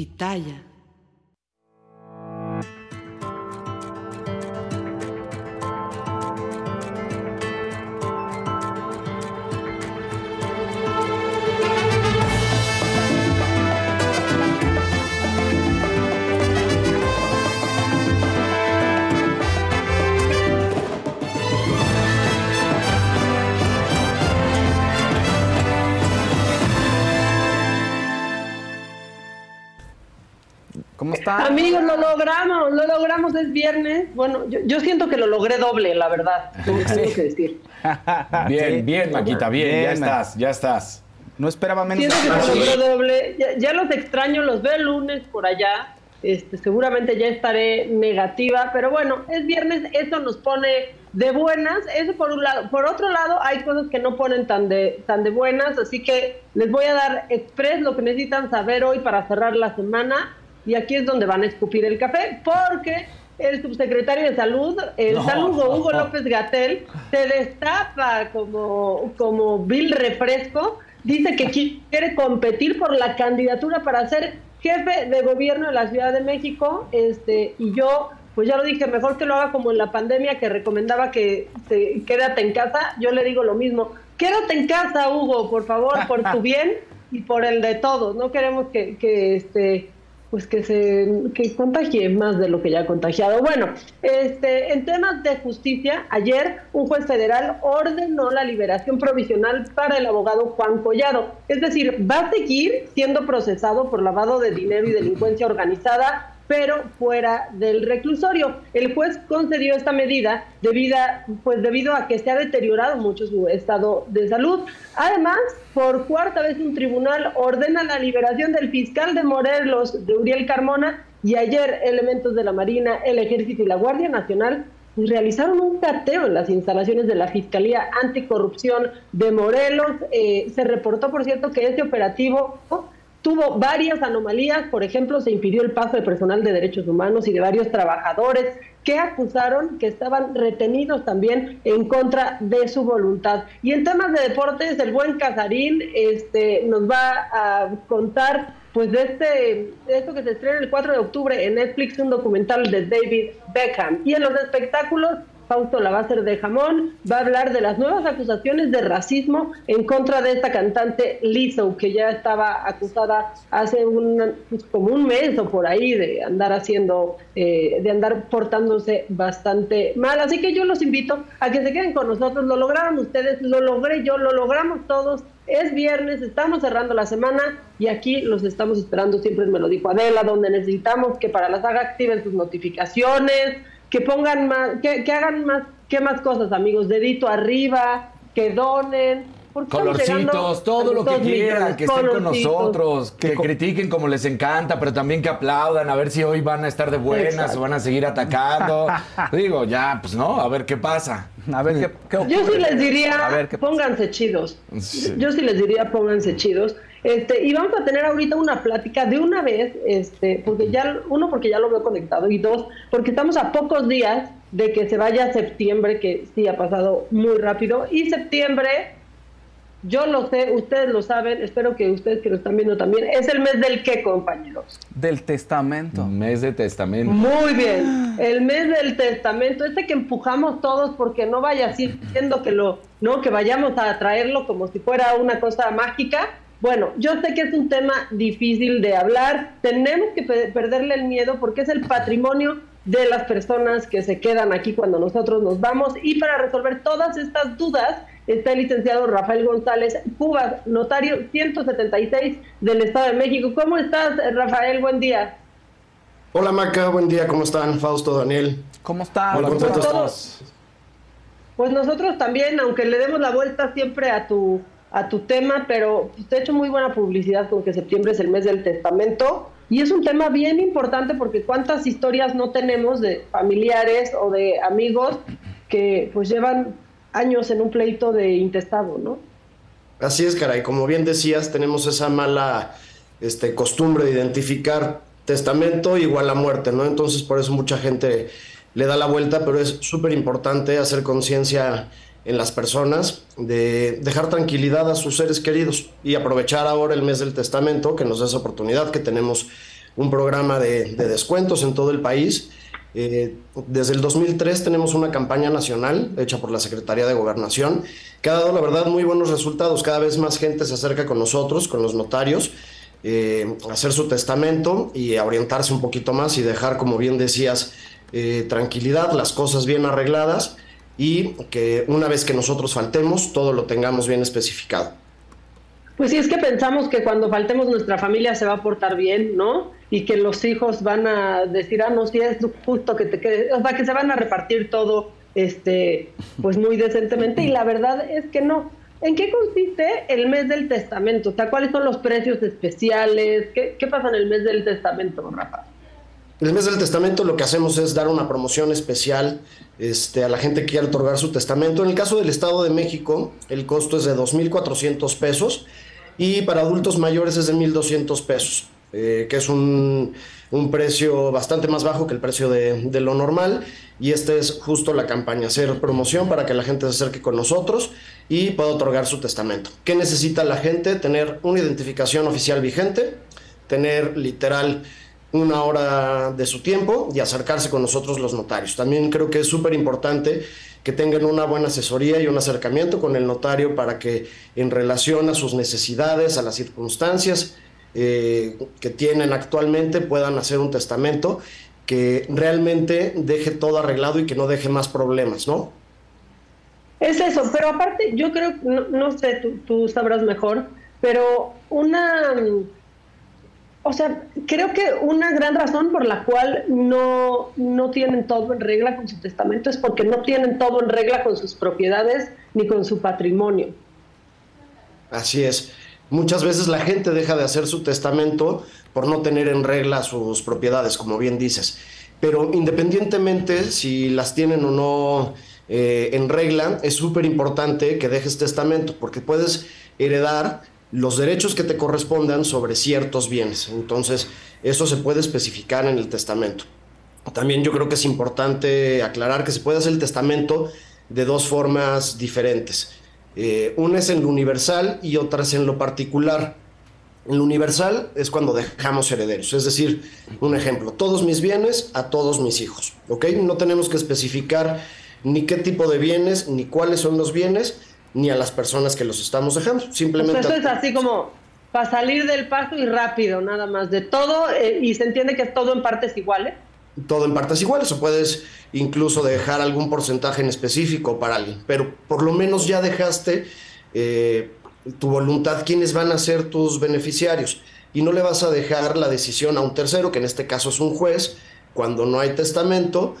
Pitaya. Está? Amigos, lo logramos, lo logramos, es viernes. Bueno, yo, yo siento que lo logré doble, la verdad. Tengo tengo que decir. Bien, bien, Maquita, bien, ya Bien, estás, ya estás. No esperaba menos. Siento que se logró doble. Ya, ya los extraño, los veo el lunes por allá. Este, seguramente ya estaré negativa, pero bueno, es viernes, eso nos pone de buenas, eso por un lado. Por otro lado, hay cosas que no ponen tan de, tan de buenas, así que les voy a dar express lo que necesitan saber hoy para cerrar la semana. Y aquí es donde van a escupir el café, porque el subsecretario de Salud, el No. saludo Hugo López Gatel, se destapa como, como vil refresco. Dice que quiere competir por la candidatura para ser jefe de gobierno de la Ciudad de México. Este, y yo, pues ya lo dije, mejor que lo haga como en la pandemia que recomendaba que se, quédate en casa. Yo le digo lo mismo. Quédate en casa, Hugo, por favor, por tu bien y por el de todos. No queremos que, que este pues que se que contagie más de lo que ya ha contagiado. Bueno, este, en temas de justicia, ayer un juez federal ordenó la liberación provisional para el abogado Juan Collado. Es decir, va a seguir siendo procesado por lavado de dinero y delincuencia organizada, pero fuera del reclusorio. El juez concedió esta medida debida, pues debido a que se ha deteriorado mucho su estado de salud. Además, por cuarta vez un tribunal ordena la liberación del fiscal de Morelos, de Uriel Carmona, y ayer elementos de la Marina, el Ejército y la Guardia Nacional pues, realizaron un cateo en las instalaciones de la Fiscalía Anticorrupción de Morelos. Eh, se reportó, por cierto, que este operativo tuvo varias anomalías, por ejemplo, se impidió el paso de personal de derechos humanos y de varios trabajadores que acusaron que estaban retenidos también en contra de su voluntad. Y en temas de deportes, el buen Casarín este, nos va a contar pues de este de esto que se estrena el 4 de octubre en Netflix, un documental de David Beckham. Y en los espectáculos, Fausto Lavázar de Jamón va a hablar de las nuevas acusaciones de racismo en contra de esta cantante Lizzo, que ya estaba acusada hace un, pues, como un mes o por ahí de andar haciendo, eh, de andar portándose bastante mal. Así que yo los invito a que se queden con nosotros. Lo lograron ustedes, lo logré yo, lo logramos todos. Es viernes, estamos cerrando la semana y aquí los estamos esperando. Siempre me lo dijo Adela, donde necesitamos que para la saga activen sus notificaciones, que pongan más, que, que hagan más, que más cosas, amigos, dedito arriba, que donen. Colorcitos, todo lo que quieran, que estén con nosotros, que critiquen como les encanta, pero también que aplaudan, a ver si hoy van a estar de buenas Exacto. o van a seguir atacando. Digo, ya, pues no, a ver qué pasa. A ver qué, qué Yo sí les diría, A ver pónganse chidos. Sí. Yo sí les diría, pónganse chidos. Este, y vamos a tener ahorita una plática de una vez, este, porque ya, uno, porque ya lo veo conectado, y dos, porque estamos a pocos días de que se vaya septiembre, que sí ha pasado muy rápido, y septiembre, yo lo sé, ustedes lo saben, espero que ustedes que lo están viendo también, es el mes del qué, compañeros. Del testamento. Mes de testamento. Muy bien, el mes del testamento, este que empujamos todos porque no vaya siendo que lo, no, que vayamos a traerlo como si fuera una cosa mágica. Bueno, yo sé que es un tema difícil de hablar, tenemos que pe- perderle el miedo porque es el patrimonio de las personas que se quedan aquí cuando nosotros nos vamos y para resolver todas estas dudas está el licenciado Rafael González Cubas, notario 176 del Estado de México. ¿Cómo estás, Rafael? Buen día. Hola Maca, buen día, ¿cómo están? Fausto, Daniel. ¿Cómo está? Hola, ¿Cómo ¿cómo está? estás? Pues nosotros también, aunque le demos la vuelta siempre a tu a tu tema, pero te he hecho muy buena publicidad con que septiembre es el mes del testamento y es un tema bien importante porque cuántas historias no tenemos de familiares o de amigos que pues llevan años en un pleito de intestado, ¿no? Así es, caray, como bien decías, tenemos esa mala este, costumbre de identificar testamento igual a muerte, ¿no? Entonces por eso mucha gente le da la vuelta, pero es súper importante hacer conciencia en las personas de dejar tranquilidad a sus seres queridos y aprovechar ahora el mes del testamento que nos da esa oportunidad que tenemos un programa de, de descuentos en todo el país. Eh, desde el 2003 tenemos una campaña nacional hecha por la Secretaría de Gobernación que ha dado, la verdad, muy buenos resultados. Cada vez más gente se acerca con nosotros, con los notarios, eh, a hacer su testamento y a orientarse un poquito más y dejar, como bien decías, eh, tranquilidad, las cosas bien arregladas y que una vez que nosotros faltemos, todo lo tengamos bien especificado. Pues sí, es que pensamos que cuando faltemos nuestra familia se va a portar bien, ¿no? Y que los hijos van a decir, ah, no, si es justo que te quede, o sea, que se van a repartir todo, este, pues muy decentemente. Y la verdad es que no. ¿En qué consiste el mes del testamento? O sea, ¿cuáles son los precios especiales? ¿Qué, qué pasa en el mes del testamento, Rafa? En el mes del testamento lo que hacemos es dar una promoción especial este, a la gente que quiere otorgar su testamento. En el caso del Estado de México, el costo es de 2.400 pesos y para adultos mayores es de 1.200 pesos, eh, que es un, un, precio bastante más bajo que el precio de, de lo normal. Y esta es justo la campaña, hacer promoción para que la gente se acerque con nosotros y pueda otorgar su testamento. ¿Qué necesita la gente? Tener una identificación oficial vigente, tener literal una hora de su tiempo y acercarse con nosotros los notarios. También creo que es súper importante que tengan una buena asesoría y un acercamiento con el notario para que en relación a sus necesidades, a las circunstancias eh, que tienen actualmente, puedan hacer un testamento que realmente deje todo arreglado y que no deje más problemas, ¿no? Es eso, pero aparte yo creo, no, no sé, tú, tú sabrás mejor, pero una o sea, creo que una gran razón por la cual no, no tienen todo en regla con su testamento es porque no tienen todo en regla con sus propiedades ni con su patrimonio. Así es. Muchas veces la gente deja de hacer su testamento por no tener en regla sus propiedades, como bien dices. Pero independientemente si las tienen o no eh, en regla, es súper importante que dejes testamento, porque puedes heredar los derechos que te correspondan sobre ciertos bienes. Entonces, eso se puede especificar en el testamento. También yo creo que es importante aclarar que se puede hacer el testamento de dos formas diferentes. Eh, una es en lo universal y otra es en lo particular. En lo universal es cuando dejamos herederos, es decir, un ejemplo, todos mis bienes a todos mis hijos, ¿ok? No tenemos que especificar ni qué tipo de bienes, ni cuáles son los bienes, ni a las personas que los estamos dejando. Simplemente. eso es así como para salir del paso y rápido, nada más, de todo, eh, y se entiende que es todo en partes iguales. Todo en partes iguales, o puedes incluso dejar algún porcentaje en específico para alguien, pero por lo menos ya dejaste eh, tu voluntad quiénes van a ser tus beneficiarios y no le vas a dejar la decisión a un tercero, que en este caso es un juez, cuando no hay testamento,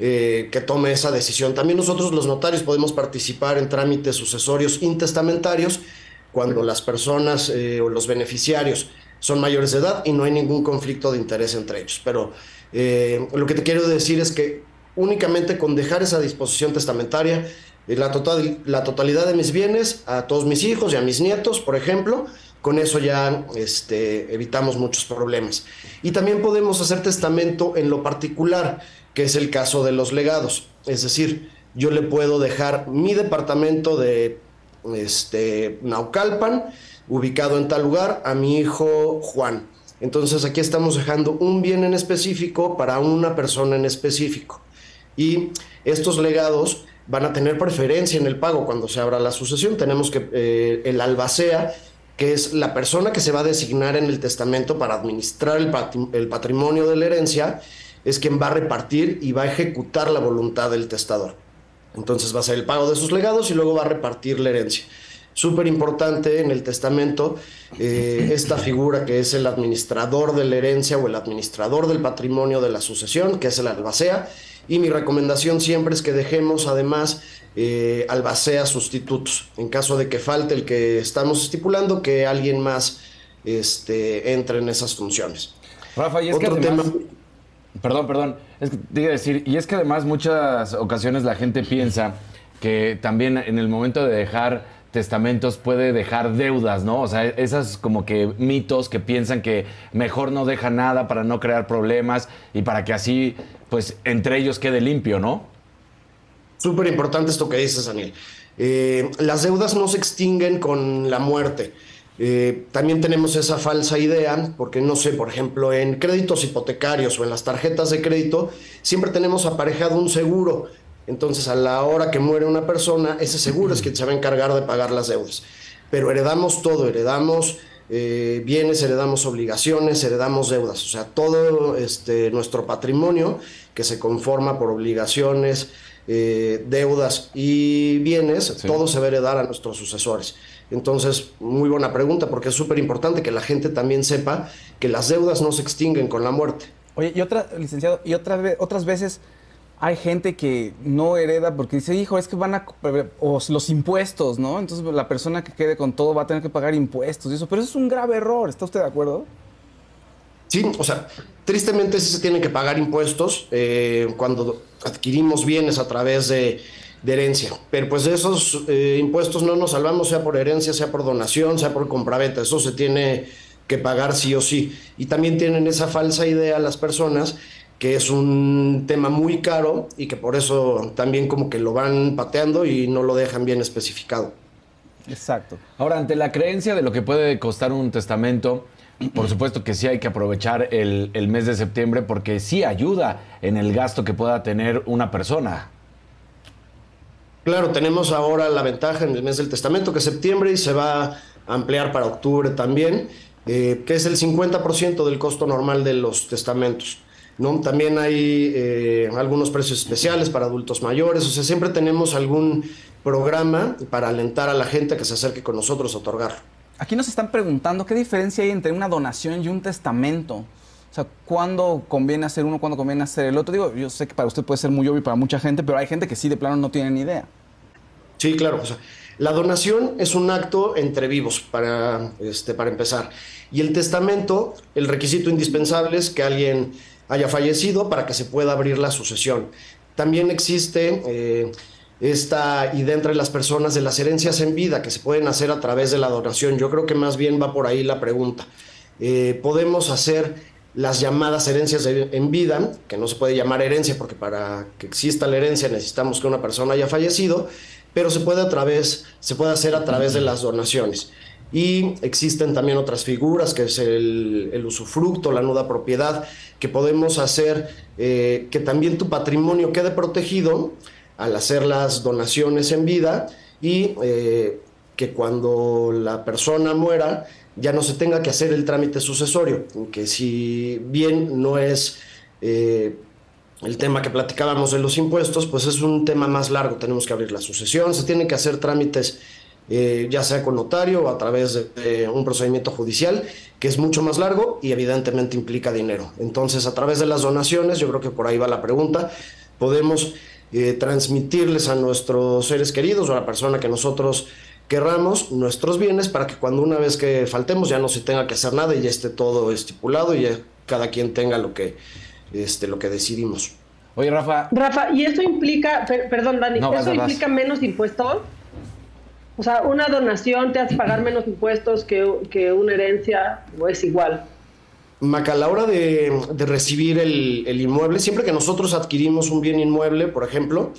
eh, que tome esa decisión. También nosotros los notarios podemos participar en trámites sucesorios intestamentarios cuando las personas eh, o los beneficiarios son mayores de edad y no hay ningún conflicto de interés entre ellos. Pero eh, lo que te quiero decir es que únicamente con dejar esa disposición testamentaria, la, total, la totalidad de mis bienes a todos mis hijos y a mis nietos, por ejemplo, con eso ya este, evitamos muchos problemas. Y también podemos hacer testamento en lo particular que es el caso de los legados. Es decir, yo le puedo dejar mi departamento de este, Naucalpan, ubicado en tal lugar, a mi hijo Juan. Entonces aquí estamos dejando un bien en específico para una persona en específico. Y estos legados van a tener preferencia en el pago cuando se abra la sucesión. Tenemos que eh, el albacea, que es la persona que se va a designar en el testamento para administrar el, el patrimonio de la herencia, es quien va a repartir y va a ejecutar la voluntad del testador. Entonces va a ser el pago de sus legados y luego va a repartir la herencia. Súper importante en el testamento eh, esta figura que es el administrador de la herencia o el administrador del patrimonio de la sucesión, que es el albacea. Y mi recomendación siempre es que dejemos además eh, albacea sustitutos. En caso de que falte el que estamos estipulando, que alguien más este, entre en esas funciones. Rafa, y es que Perdón, perdón. Es que te iba a decir, y es que además muchas ocasiones la gente piensa que también en el momento de dejar testamentos puede dejar deudas, ¿no? O sea, esas como que mitos que piensan que mejor no deja nada para no crear problemas y para que así, pues, entre ellos quede limpio, ¿no? Súper importante esto que dices, Daniel. Eh, las deudas no se extinguen con la muerte. Eh, también tenemos esa falsa idea, porque no sé, por ejemplo, en créditos hipotecarios o en las tarjetas de crédito, siempre tenemos aparejado un seguro. Entonces, a la hora que muere una persona, ese seguro es quien se va a encargar de pagar las deudas. Pero heredamos todo, heredamos eh, bienes, heredamos obligaciones, heredamos deudas. O sea, todo este, nuestro patrimonio que se conforma por obligaciones, eh, deudas y bienes, todo se va a heredar a nuestros sucesores. Entonces, muy buena pregunta, porque es súper importante que la gente también sepa que las deudas no se extinguen con la muerte. Oye, y otra, licenciado, y otra, otras veces hay gente que no hereda porque dice, hijo, es que van a... o los impuestos, ¿no? Entonces la persona que quede con todo va a tener que pagar impuestos y eso. Pero eso es un grave error, ¿está usted de acuerdo? Sí, o sea, tristemente sí se tienen que pagar impuestos eh, cuando adquirimos bienes a través de de herencia. Pero pues de esos eh, impuestos no nos salvamos, sea por herencia, sea por donación, sea por compraventa. Eso se tiene que pagar sí o sí. Y también tienen esa falsa idea las personas que es un tema muy caro y que por eso también como que lo van pateando y no lo dejan bien especificado. Exacto. Ahora, ante la creencia de lo que puede costar un testamento, por supuesto que sí hay que aprovechar el, el mes de septiembre porque sí ayuda en el gasto que pueda tener una persona. Claro, tenemos ahora la ventaja en el mes del testamento, que es septiembre, y se va a ampliar para octubre también, eh, que es el 50% del costo normal de los testamentos. También hay eh, algunos precios especiales para adultos mayores, o sea, siempre tenemos algún programa para alentar a la gente a que se acerque con nosotros a otorgar. Aquí nos están preguntando qué diferencia hay entre una donación y un testamento. O sea, ¿cuándo conviene hacer uno, cuándo conviene hacer el otro? Digo, yo sé que para usted puede ser muy obvio para mucha gente, pero hay gente que sí de plano no tiene ni idea. Sí, claro. La donación es un acto entre vivos, para, este, para empezar. Y el testamento, el requisito indispensable es que alguien haya fallecido para que se pueda abrir la sucesión. También existe eh, esta idea entre las personas de las herencias en vida que se pueden hacer a través de la donación. Yo creo que más bien va por ahí la pregunta. Eh, podemos hacer las llamadas herencias en vida, que no se puede llamar herencia porque para que exista la herencia necesitamos que una persona haya fallecido, pero se puede a través, se puede hacer a través de las donaciones. Y existen también otras figuras, que es el, usufructo, la nuda propiedad, que podemos hacer eh, que también tu patrimonio quede protegido al hacer las donaciones en vida y eh, que cuando la persona muera ya no se tenga que hacer el trámite sucesorio, que si bien no es eh, el tema que platicábamos de los impuestos, pues es un tema más largo, tenemos que abrir la sucesión, se tienen que hacer trámites eh, ya sea con notario o a través de, un procedimiento judicial, que es mucho más largo y evidentemente implica dinero. Entonces, a través de las donaciones, yo creo que por ahí va la pregunta, podemos eh, transmitirles a nuestros seres queridos o a la persona que nosotros querramos nuestros bienes para que cuando una vez que faltemos ya no se tenga que hacer nada y ya esté todo estipulado y ya cada quien tenga lo que, este, lo que decidimos. Oye, Rafa. Rafa, ¿y eso implica, perdón, Dani, ¿eso implica menos impuestos? O sea, ¿una donación te hace pagar menos impuestos que, que una herencia o es igual? Maca, a la hora de, recibir el, el, inmueble, siempre que nosotros adquirimos un bien inmueble, por ejemplo,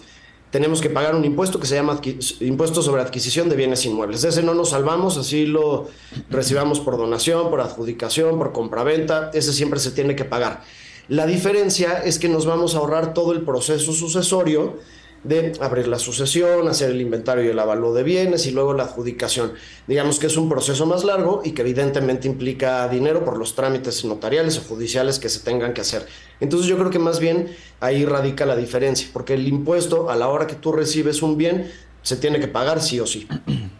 tenemos que pagar un impuesto que se llama impuesto sobre adquisición de bienes inmuebles. ese no nos salvamos, así lo recibamos por donación, por adjudicación, por compraventa, ese siempre se tiene que pagar. La diferencia es que nos vamos a ahorrar todo el proceso sucesorio de abrir la sucesión, hacer el inventario y el avalúo de bienes y luego la adjudicación. Digamos que es un proceso más largo y que evidentemente implica dinero por los trámites notariales o judiciales que se tengan que hacer. Entonces yo creo que más bien ahí radica la diferencia, porque el impuesto a la hora que tú recibes un bien se tiene que pagar sí o sí.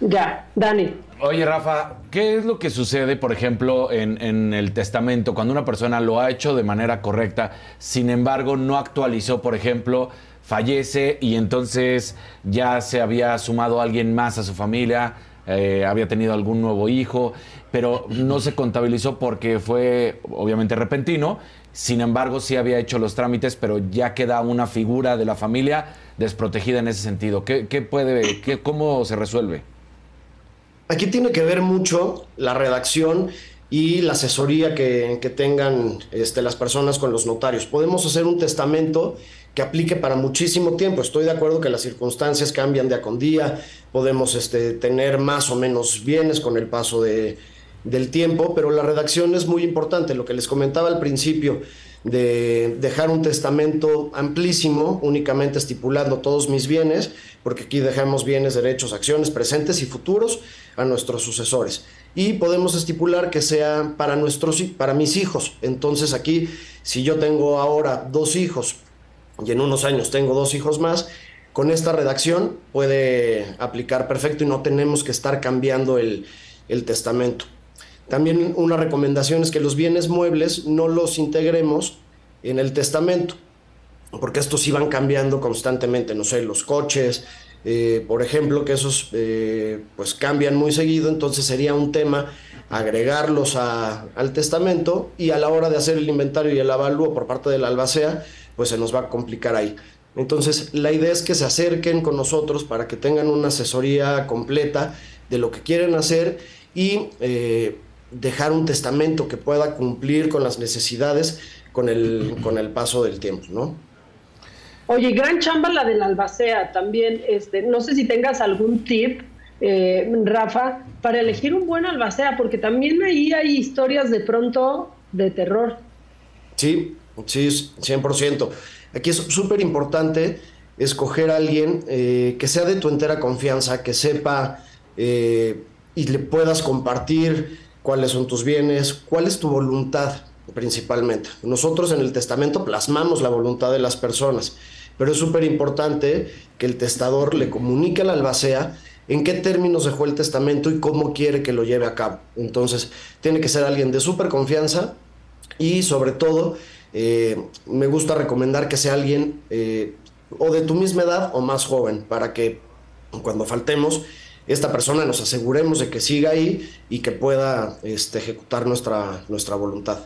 Ya, Dani. Oye, Rafa, ¿qué es lo que sucede, por ejemplo, en, en, el testamento cuando una persona lo ha hecho de manera correcta, sin embargo no actualizó, por ejemplo, fallece y entonces ya se había sumado alguien más a su familia, eh, había tenido algún nuevo hijo, pero no se contabilizó porque fue obviamente repentino. Sin embargo, sí había hecho los trámites, pero ya queda una figura de la familia desprotegida en ese sentido. ¿Qué, puede, qué, cómo se resuelve? Aquí tiene que ver mucho la redacción y la asesoría que, tengan este, las personas con los notarios. Podemos hacer un testamento que aplique para muchísimo tiempo. Estoy de acuerdo que las circunstancias cambian día con día, podemos este, tener más o menos bienes con el paso de, del tiempo, pero la redacción es muy importante. Lo que les comentaba al principio, de dejar un testamento amplísimo, únicamente estipulando todos mis bienes, porque aquí dejamos bienes, derechos, acciones presentes y futuros a nuestros sucesores. Y podemos estipular que sea para, nuestros, para mis hijos. Entonces aquí, si yo tengo ahora dos hijos y en unos años tengo dos hijos más, con esta redacción puede aplicar perfecto y no tenemos que estar cambiando el, el testamento. También una recomendación es que los bienes muebles no los integremos en el testamento, porque estos iban cambiando constantemente, no sé, los coches, eh, por ejemplo, que esos eh, pues cambian muy seguido, entonces sería un tema agregarlos al testamento y a la hora de hacer el inventario y el avalúo por parte de la albacea, pues se nos va a complicar ahí. Entonces, la idea es que se acerquen con nosotros para que tengan una asesoría completa de lo que quieren hacer y eh, dejar un testamento que pueda cumplir con las necesidades con el, con el paso del tiempo, ¿no? Oye, gran chamba la del albacea también. Este, no sé si tengas algún tip, eh, Rafa, para elegir un buen albacea, porque también ahí hay historias de pronto de terror. Sí, sí, 100%. Aquí es súper importante escoger a alguien eh, que sea de tu entera confianza, que sepa eh, y le puedas compartir cuáles son tus bienes, cuál es tu voluntad principalmente. Nosotros en el testamento plasmamos la voluntad de las personas, pero es súper importante que el testador le comunique a la albacea en qué términos dejó el testamento y cómo quiere que lo lleve a cabo. Entonces, tiene que ser alguien de súper confianza y sobre todo, eh, me gusta recomendar que sea alguien eh, o de tu misma edad o más joven, para que cuando faltemos, esta persona nos aseguremos de que siga ahí y que pueda este, ejecutar nuestra, nuestra voluntad.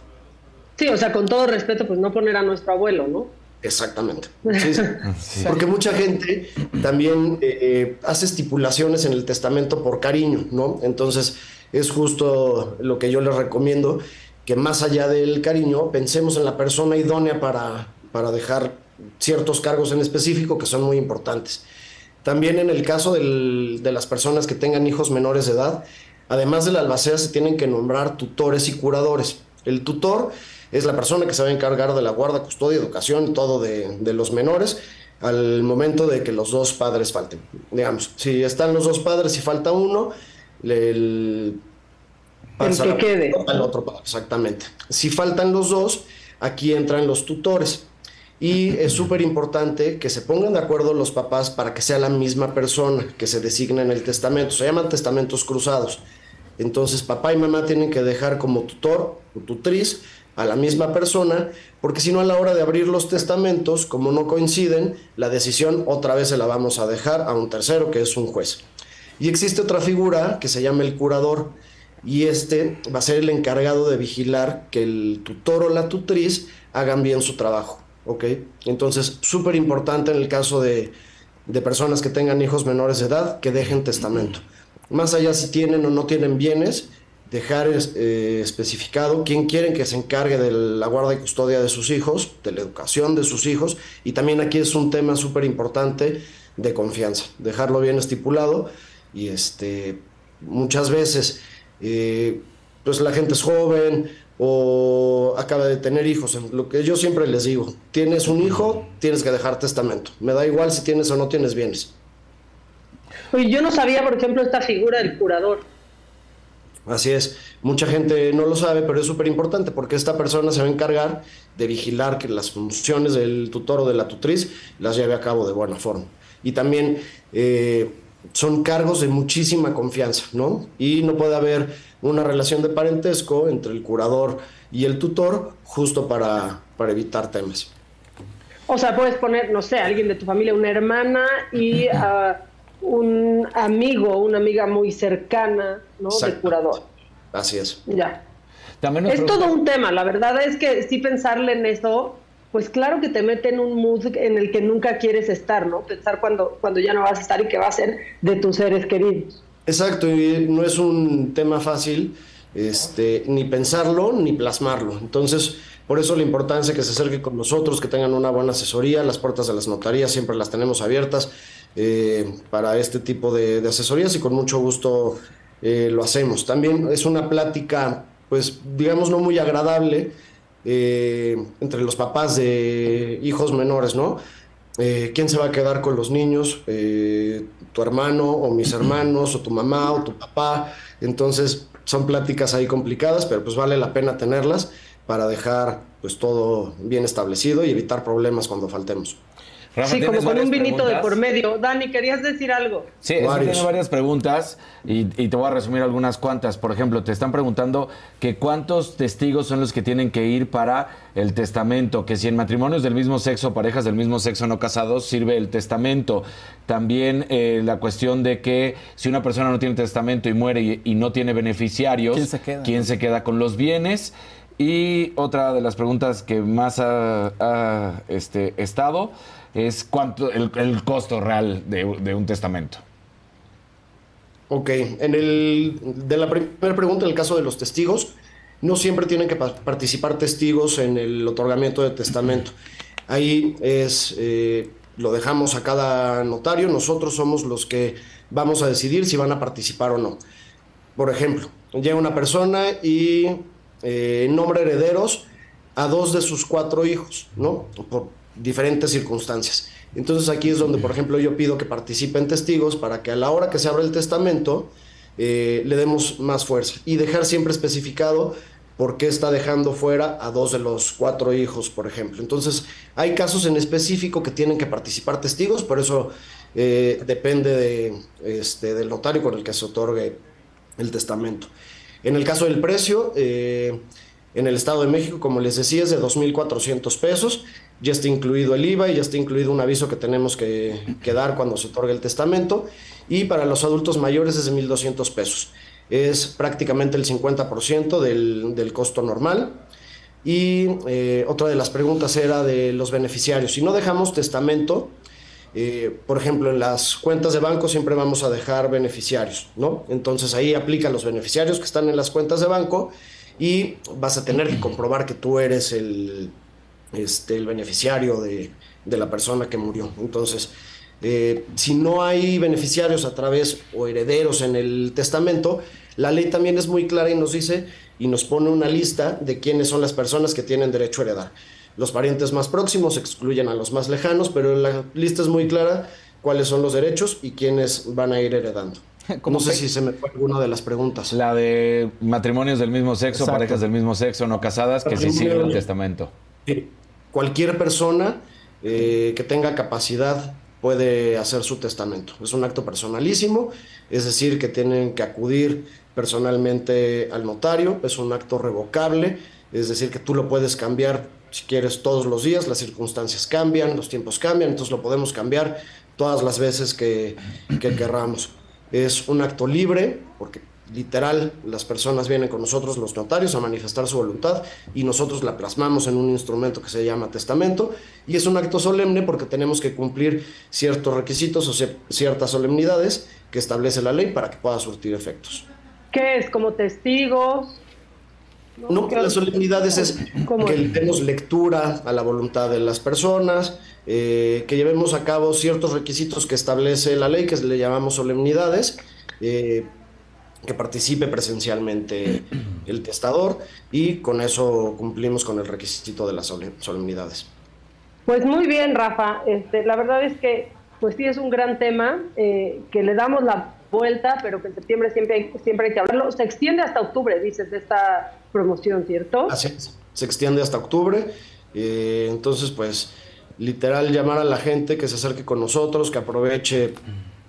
Sí, o sea, con todo respeto, pues no poner a nuestro abuelo, ¿no? Exactamente. Porque mucha gente también eh, hace estipulaciones en el testamento por cariño, ¿no? Entonces, es justo lo que yo les recomiendo, que más allá del cariño, pensemos en la persona idónea para, para dejar ciertos cargos en específico que son muy importantes. También en el caso de las personas que tengan hijos menores de edad, además de la albacea se tienen que nombrar tutores y curadores. El tutor es la persona que se va a encargar de la guarda, custodia, educación, todo de, los menores al momento de que los dos padres falten. Digamos, si están los dos padres y falta uno, el, que quede. Al otro exactamente. Si faltan los dos, aquí entran los tutores. Y es súper importante que se pongan de acuerdo los papás para que sea la misma persona que se designa en el testamento. Se llaman testamentos cruzados. Entonces papá y mamá tienen que dejar como tutor o tutriz a la misma persona, porque si no a la hora de abrir los testamentos, como no coinciden, la decisión otra vez se la vamos a dejar a un tercero, que es un juez. Y existe otra figura que se llama el curador, y este va a ser el encargado de vigilar que el tutor o la tutriz hagan bien su trabajo. ¿ok? Entonces, súper importante en el caso de, personas que tengan hijos menores de edad, que dejen testamento. Más allá si tienen o no tienen bienes, dejar eh, especificado quién quieren que se encargue de la guarda y custodia de sus hijos, de la educación de sus hijos, y también aquí es un tema súper importante de confianza, dejarlo bien estipulado, y este, muchas veces, eh, pues la gente es joven, o acaba de tener hijos. Lo que yo siempre les digo, tienes un hijo, tienes que dejar testamento. Me da igual si tienes o no tienes bienes. Oye, yo no sabía, por ejemplo, esta figura del curador. Así es, mucha gente no lo sabe, pero es súper importante porque esta persona se va a encargar de vigilar que las funciones del tutor o de la tutriz las lleve a cabo de buena forma. Y también eh, son cargos de muchísima confianza, ¿no? Y no puede haber una relación de parentesco entre el curador y el tutor justo para, para evitar temas. O sea, puedes poner, no sé, alguien de tu familia, una hermana y un amigo, una amiga muy cercana, ¿no? Del curador. Así es. Ya. También es todo un tema, la verdad es que sí pensarle en eso, pues claro que te mete en un mood en el que nunca quieres estar, ¿no? Pensar cuando, cuando ya no vas a estar y que va a ser de tus seres queridos. Exacto, y no es un tema fácil. este, ni pensarlo ni plasmarlo. Entonces, por eso la importancia que se acerque con nosotros, que tengan una buena asesoría. Las puertas de las notarías siempre las tenemos abiertas eh, para este tipo de, asesorías y con mucho gusto eh, lo hacemos. También es una plática, pues digamos, no muy agradable eh, entre los papás de hijos menores, ¿no? ¿Quién se va a quedar con los niños? ¿Tu hermano o mis hermanos o tu mamá o tu papá? Entonces son pláticas ahí complicadas, pero pues vale la pena tenerlas para dejar pues todo bien establecido y evitar problemas cuando faltemos. Sí, como con un vinito de por medio. Dani, querías decir algo. Sí, tiene varias preguntas y, te voy a resumir algunas cuantas. Por ejemplo, te están preguntando que cuántos testigos son los que tienen que ir para el testamento, que si en matrimonios del mismo sexo, parejas del mismo sexo no casados, sirve el testamento. También eh, la cuestión de que si una persona no tiene testamento y muere y, no tiene beneficiarios, ¿quién se queda con los bienes? Y otra de las preguntas que más ha, este, estado es cuánto el, costo real de, un testamento. Ok, en el, de la primera pregunta, en el caso de los testigos, no siempre tienen que participar testigos en el otorgamiento de testamento. Ahí es, eh, lo dejamos a cada notario, nosotros somos los que vamos a decidir si van a participar o no. Por ejemplo, llega una persona y eh, nombra herederos a dos de sus cuatro hijos, ¿no? Por diferentes circunstancias. Entonces aquí es donde, por ejemplo, yo pido que participen testigos para que a la hora que se abra el testamento eh, le demos más fuerza y dejar siempre especificado por qué está dejando fuera a dos de los cuatro hijos, por ejemplo. Entonces hay casos en específico que tienen que participar testigos, por eso eh, depende de, este, del notario con el que se otorgue el testamento. En el caso del precio, eh, en el Estado de México, como les decía, es de 2.400 pesos. Ya está incluido el IVA y ya está incluido un aviso que tenemos que, dar cuando se otorga el testamento. Y para los adultos mayores es de 1.200 pesos. Es prácticamente el 50% del, del, costo normal. Y eh, otra de las preguntas era de los beneficiarios. Si no dejamos testamento, eh, por ejemplo, en las cuentas de banco siempre vamos a dejar beneficiarios, ¿no? Entonces ahí aplican los beneficiarios que están en las cuentas de banco y vas a tener que comprobar que tú eres el, este, el beneficiario de, la persona que murió. Entonces, eh, si no hay beneficiarios a través o herederos en el testamento, la ley también es muy clara y nos dice y nos pone una lista de quiénes son las personas que tienen derecho a heredar. Los parientes más próximos excluyen a los más lejanos, pero la lista es muy clara cuáles son los derechos y quiénes van a ir heredando. no sé si se me fue alguna de las preguntas. La de matrimonios del mismo sexo, parejas del mismo sexo no casadas, que sí sirve el testamento. Cualquier persona eh, que tenga capacidad puede hacer su testamento. Es un acto personalísimo, es decir, que tienen que acudir personalmente al notario, es un acto revocable, es decir, que tú lo puedes cambiar si quieres todos los días, las circunstancias cambian, los tiempos cambian, entonces lo podemos cambiar todas las veces que, que querramos. Es un acto libre, porque literal las personas vienen con nosotros, los notarios, a manifestar su voluntad y nosotros la plasmamos en un instrumento que se llama testamento y es un acto solemne porque tenemos que cumplir ciertos requisitos o ciertas solemnidades que establece la ley para que pueda surtir efectos. ¿Qué es? ¿Como testigos? No, que las solemnidades es que le demos lectura a la voluntad de las personas, eh, que llevemos a cabo ciertos requisitos que establece la ley, que le llamamos solemnidades, eh, que participe presencialmente el testador y con eso cumplimos con el requisito de las solemnidades. Pues muy bien, Rafa. Este, la verdad es que pues sí es un gran tema eh, que le damos la vuelta, pero que en septiembre siempre hay, siempre hay que hablarlo. Se extiende hasta octubre, dices, de esta promoción, ¿cierto? Así es, se extiende hasta octubre. Eh, entonces, pues, literal, llamar a la gente que se acerque con nosotros, que aproveche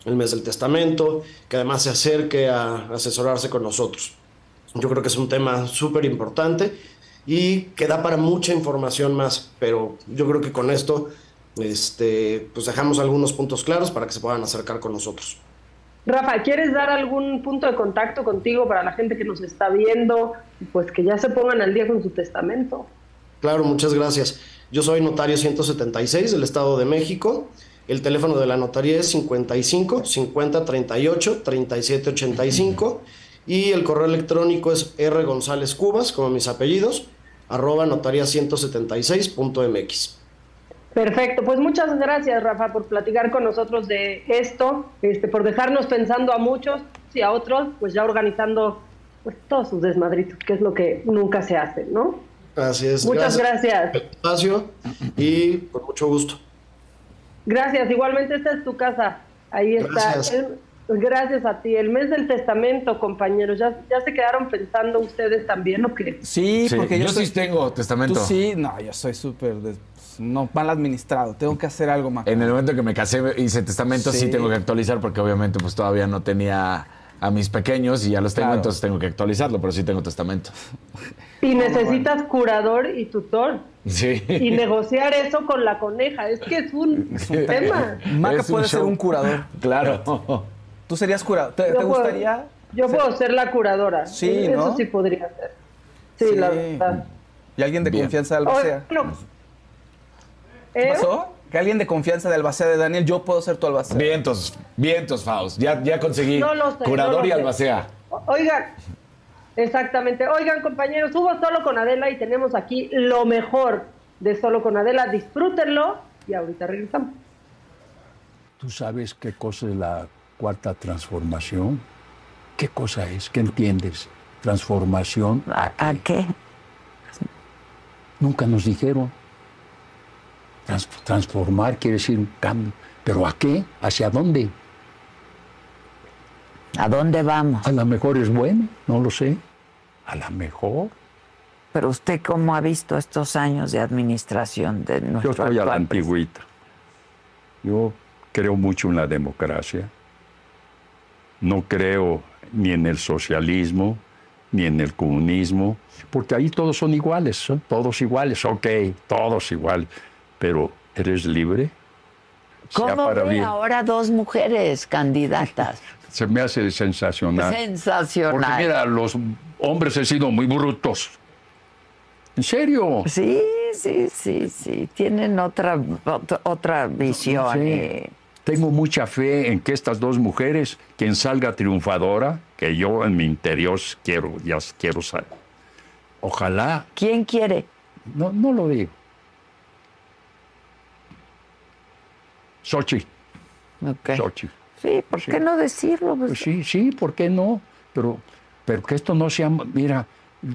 el mes del testamento, que además se acerque a asesorarse con nosotros. Yo creo que es un tema súper importante y que da para mucha información más, pero yo creo que con esto este, pues dejamos algunos puntos claros para que se puedan acercar con nosotros. Rafa, ¿quieres dar algún punto de contacto contigo para la gente que nos está viendo? Pues que ya se pongan al día con su testamento. Claro, muchas gracias. Yo soy notario 176 del Estado de México. El teléfono de la notaría es 55 50 38 37 85 Y el correo electrónico es R González Cubas, como mis apellidos, arroba notaria176.mx. Perfecto, pues muchas gracias Rafa por platicar con nosotros de esto, este, por dejarnos pensando a muchos y a otros, pues ya organizando pues todos sus desmadritos, que es lo que nunca se hace, ¿no? Así es. Muchas gracias. Espacio y con mucho gusto. Gracias, igualmente esta es tu casa, ahí está. Gracias. gracias a ti. El mes del testamento, compañeros. ¿Ya, ¿Ya se quedaron pensando ustedes también o qué? Sí, porque yo, sí tengo testamento. Tú sí, no, yo soy súper no mal administrado, tengo que hacer algo más. En el momento que me casé hice testamento, sí. tengo que actualizar porque obviamente pues todavía no tenía a mis pequeños y ya los tengo, entonces tengo que actualizarlo, pero sí tengo testamento. Y necesitas curador y tutor. Sí. Y negociar eso con la coneja, es que es un, tema. Maca puede ser un curador. Claro. ¿Tú serías curador? ¿Te, gustaría? Yo puedo ser la curadora. Sí, Eso sí podría ser. Sí, la verdad. ¿Y alguien de confianza de Albacea? ¿Qué pasó? Que alguien de confianza de Albacea de Daniel, yo puedo ser tu Albacea. Vientos, vientos, Faust. Ya, ya conseguí curador y Albacea. Oigan, exactamente. Oigan, compañeros, hubo solo con Adela y tenemos aquí lo mejor de solo con Adela. Disfrútenlo y ahorita regresamos. ¿Tú sabes qué cosa es la cuarta transformación? ¿Qué cosa es? ¿Qué entiendes? Transformación. ¿A, a qué? Nunca nos dijeron. Trans transformar quiere decir un cambio. ¿Pero a qué? ¿Hacia dónde? ¿A dónde vamos? A lo mejor es bueno, no lo sé. A lo mejor. Pero usted, ¿cómo ha visto estos años de administración de nuestro Yo estoy a la antigüita. Yo creo mucho en la democracia. No creo ni en el socialismo, ni en el comunismo, porque ahí todos son iguales, son todos iguales, ok, todos iguales, pero ¿eres libre? ¿Cómo ve ahora dos mujeres candidatas? Se me hace sensacional. Sensacional. Porque mira, los hombres han sido muy brutos. ¿En serio? Sí, sí, sí, sí. Tienen otra, otra, otra visión. Sí. eh. Tengo mucha fe en que estas dos mujeres, quien salga triunfadora, que yo en mi interior quiero, ya quiero saber. Ojalá. ¿Quién quiere? No, no lo digo. Sochi. Ok. Sochi. Sí, ¿por qué no decirlo? Pues, Pues sí, sí, ¿por qué no? Pero, pero que esto no sea, mira,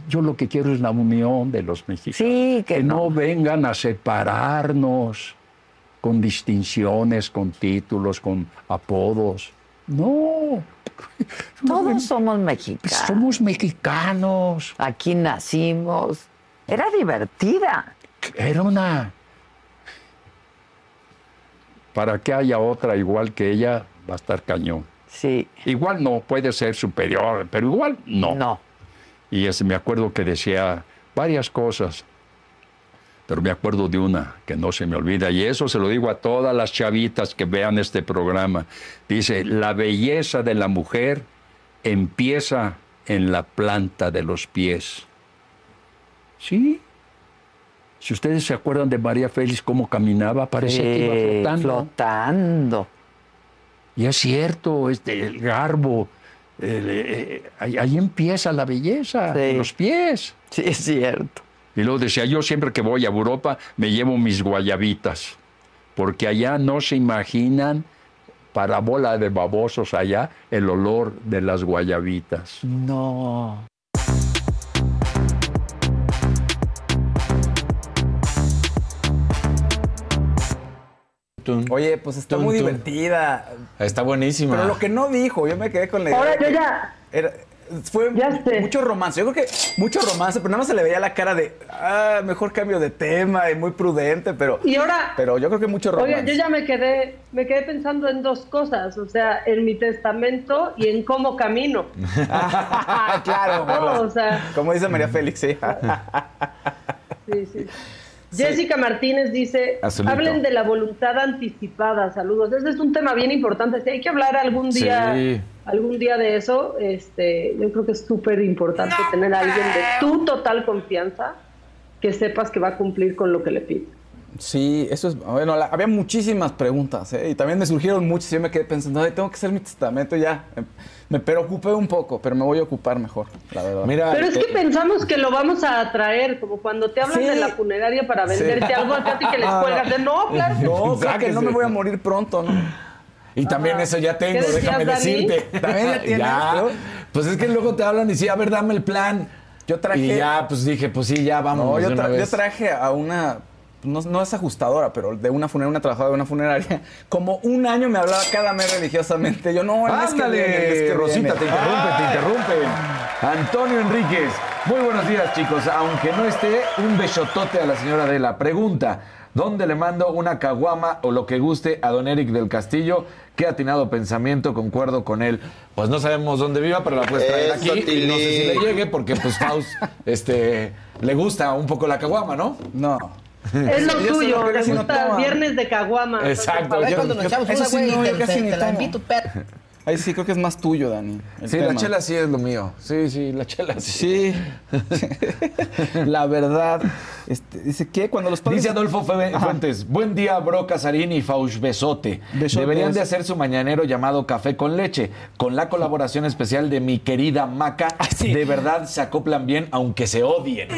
yo lo que quiero es la unión de los mexicanos. Sí, que no no. vengan a separarnos con distinciones, con títulos, con apodos. No. Todos somos mexicanos. Somos mexicanos. Aquí nacimos. Era divertida. Era una... Para que haya otra igual que ella, va a estar cañón. Sí. Igual no, puede ser superior, pero igual no. No. Y es, me acuerdo que decía varias cosas, pero me acuerdo de una que no se me olvida, y eso se lo digo a todas las chavitas que vean este programa. Dice, la belleza de la mujer empieza en la planta de los pies. ¿Sí? Si ustedes se acuerdan de María Félix, cómo caminaba, parecía que iba Eh, flotando. flotando. Y es cierto, este, el garbo, el, eh, ahí, ahí empieza la belleza, Sí. en los pies. Sí, es cierto. Y luego decía, yo siempre que voy a Europa me llevo mis guayabitas, porque allá no se imaginan, para bola de babosos allá, el olor de las guayabitas. No. Oye, pues está Tun, muy tun. divertida. Está buenísima. Pero lo que no dijo, yo me quedé con la idea. Ahora yo ya. era- fue Ya sé. mucho romance. Yo creo que mucho romance, pero nada más se le veía la cara de, ah, mejor cambio de tema y muy prudente, pero, Y ahora, pero yo creo que mucho romance. oiga, yo ya me quedé, me quedé pensando en dos cosas, o sea, en mi testamento y en cómo camino. Claro, No, Carla. o sea, Como dice María Félix, sí. sí, sí. Jessica Martínez dice, Azulito. hablen de la voluntad anticipada, saludos. Ese es un tema bien importante. Si hay que hablar algún día, Sí. algún día de eso, este, yo creo que es súper importante tener a alguien de tu total confianza que sepas que va a cumplir con lo que le pides. Sí, eso es. Bueno, la- había muchísimas preguntas, ¿eh? Y también me surgieron muchas. Y yo me quedé pensando, "Ay, tengo que hacer mi testamento ya. Me, preocupé un poco, pero me voy a ocupar mejor, la verdad. Mira, Pero es que eh, pensamos que lo vamos a atraer, como cuando te hablan Sí. de la funeraria para venderte algo acá y que les cuelgas de no, claro. que no, creo que no me voy a morir pronto, ¿no? y también Ah. eso ya tengo, ¿Qué decías, déjame Dani? decirte. ¿También ya tienes? Ya. ¿Yo? Pues es que luego te hablan y sí, a ver, dame el plan. Yo traje. Y ya, pues dije, pues sí, ya vamos. No, yo, tra- traje a una, no, no es ajustadora, pero de una funeraria, una trabajadora de una funeraria. Como un año me hablaba cada mes religiosamente. Yo no, el mes que viene, el mes que Rosita, viene. te interrumpe, te interrumpe. Antonio Enríquez, muy buenos días, chicos. Aunque no esté, un besotote a la señora de la pregunta. ¿Dónde le mando una caguama o lo que guste a don Eric del Castillo? Qué atinado pensamiento, concuerdo con él. Pues no sabemos dónde viva, pero la puedes traer Eso, aquí. Y no sé si le llegue, porque pues Faust este, le gusta un poco la caguama, ¿no? No. Es lo Yo tuyo, le no gusta toma. viernes de caguama. Exacto. Yo- cuando nos yo- echamos eso una, sí, güey, no, te, casi te- ni te la tomo. invito, perro. Ahí sí creo que es más tuyo, Dani. el Sí, la chela sí es lo mío. Sí, sí, la chela sí. Sí. la verdad. Este, dice que cuando los padres. Dice Adolfo Fe- Fuentes, buen día, bro Casarín y Fauch Besote. Deberían de hacer su mañanero llamado Café con Leche, con la colaboración especial de mi querida Maca. sí. De verdad se acoplan bien, aunque se odien.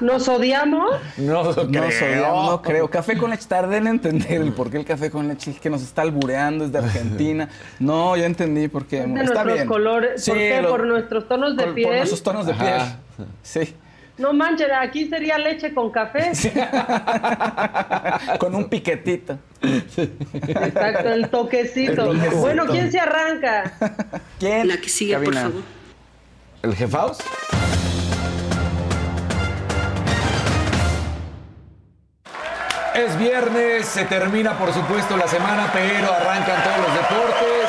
Nos odiamos. No, No, creo. odiamos, no creo. Café con leche, tardé en entender el por qué el café con leche es que nos está albureando, es de Argentina. No, ya entendí por qué. De Está nuestros bien. colores. ¿Por Sí, qué? lo- Por nuestros tonos de por, piel. por nuestros tonos de piel. Sí. No manches, aquí sería leche con café. con un piquetito. Exacto, el toquecito. El toquecito. Bueno, ¿quién se arranca? ¿Quién? La que sigue, por favor. ¿El jefaus? Es viernes, se termina por supuesto la semana, pero arrancan todos los deportes.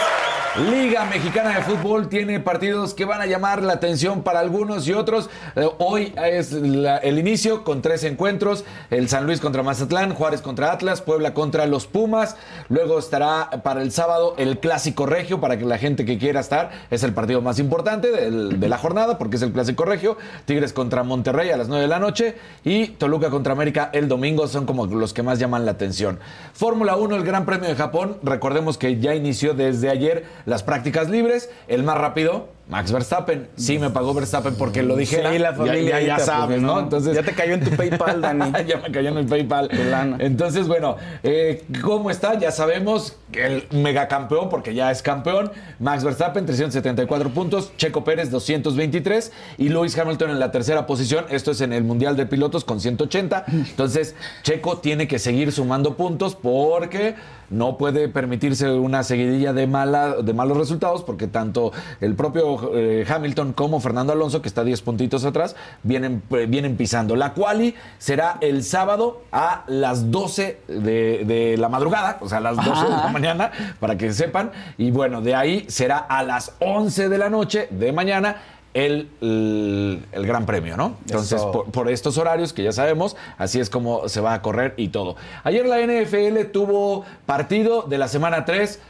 Liga Mexicana de Fútbol tiene partidos que van a llamar la atención para algunos y otros. Eh, hoy es el inicio con tres encuentros: el San Luis contra Mazatlán, Juárez contra Atlas, Puebla contra los Pumas. Luego estará para el sábado el Clásico Regio para que la gente que quiera estar es el partido más importante de la jornada porque es el Clásico Regio. Tigres contra Monterrey a las 9 de la noche y Toluca contra América el domingo son como los que más llaman la atención. Fórmula 1, el Gran Premio de Japón. Recordemos que ya inició desde ayer las prácticas libres. El más rápido, Max Verstappen. Sí me pagó Verstappen porque lo dijera. Sí, la familia. Ya, ya ahorita, sabes, pues, ¿no? Entonces Ya te cayó en tu PayPal, Dani. ya me cayó en el PayPal. Lana. Entonces, bueno, eh, ¿cómo está? Ya sabemos que el megacampeón, porque ya es campeón, Max Verstappen, 374 puntos, Checo Pérez, 223, y Lewis Hamilton en la tercera posición. Esto es en el Mundial de Pilotos con 180. Entonces, Checo tiene que seguir sumando puntos porque no puede permitirse una seguidilla de, mala, de malos resultados, porque tanto el propio eh, Hamilton como Fernando Alonso, que está 10 puntitos atrás, vienen, eh, vienen pisando. La quali será el sábado a las 12 de, de la madrugada, o sea, a las 12 de la mañana, para que sepan. Y bueno, de ahí será a las 11 de la noche de mañana. El, el, el Gran Premio, ¿no? Entonces, por, por estos horarios que ya sabemos, así es como se va a correr y todo. Ayer la NFL tuvo partido de la semana 3.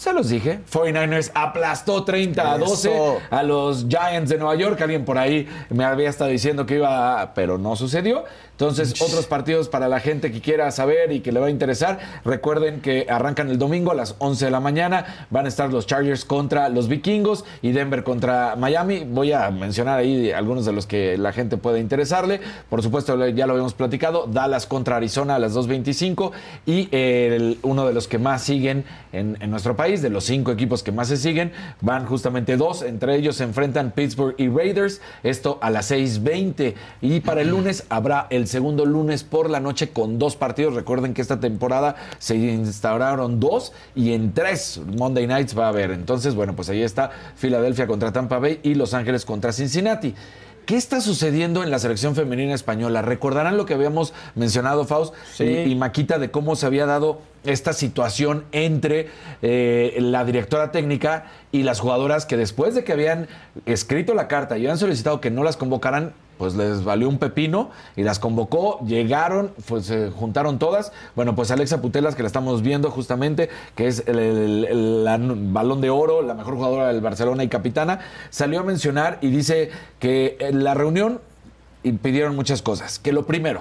Se los dije, 49ers aplastó 30 a 12 Eso. a los Giants de Nueva York. Alguien por ahí me había estado diciendo que iba, a- pero no sucedió. Entonces, otros partidos para la gente que quiera saber y que le va a interesar. Recuerden que arrancan el domingo a las 11 de la mañana. Van a estar los Chargers contra los Vikingos y Denver contra Miami. Voy a mencionar ahí algunos de los que la gente puede interesarle. Por supuesto, ya lo habíamos platicado. Dallas contra Arizona a las 2.25 y el- uno de los que más siguen en, en nuestro país, de los cinco equipos que más se siguen, van justamente dos. Entre ellos se enfrentan Pittsburgh y Raiders. Esto a las 6.20. Y para el lunes habrá el segundo lunes por la noche con dos partidos. Recuerden que esta temporada se instauraron dos y en tres Monday Nights va a haber. Entonces, bueno, pues ahí está Filadelfia contra Tampa Bay y Los Ángeles contra Cincinnati. ¿Qué está sucediendo en la selección femenina española? Recordarán lo que habíamos mencionado, Faust Sí. y, y Maquita, de cómo se había dado esta situación entre eh, la directora técnica y las jugadoras que después de que habían escrito la carta y habían solicitado que no las convocaran, pues les valió un pepino y las convocó, llegaron, pues se juntaron todas. Bueno, pues Alexa Putelas, que la estamos viendo justamente, que es el, el- el- la balón de oro, la mejor jugadora del Barcelona y capitana, salió a mencionar y dice que en la reunión pidieron muchas cosas. Que lo primero,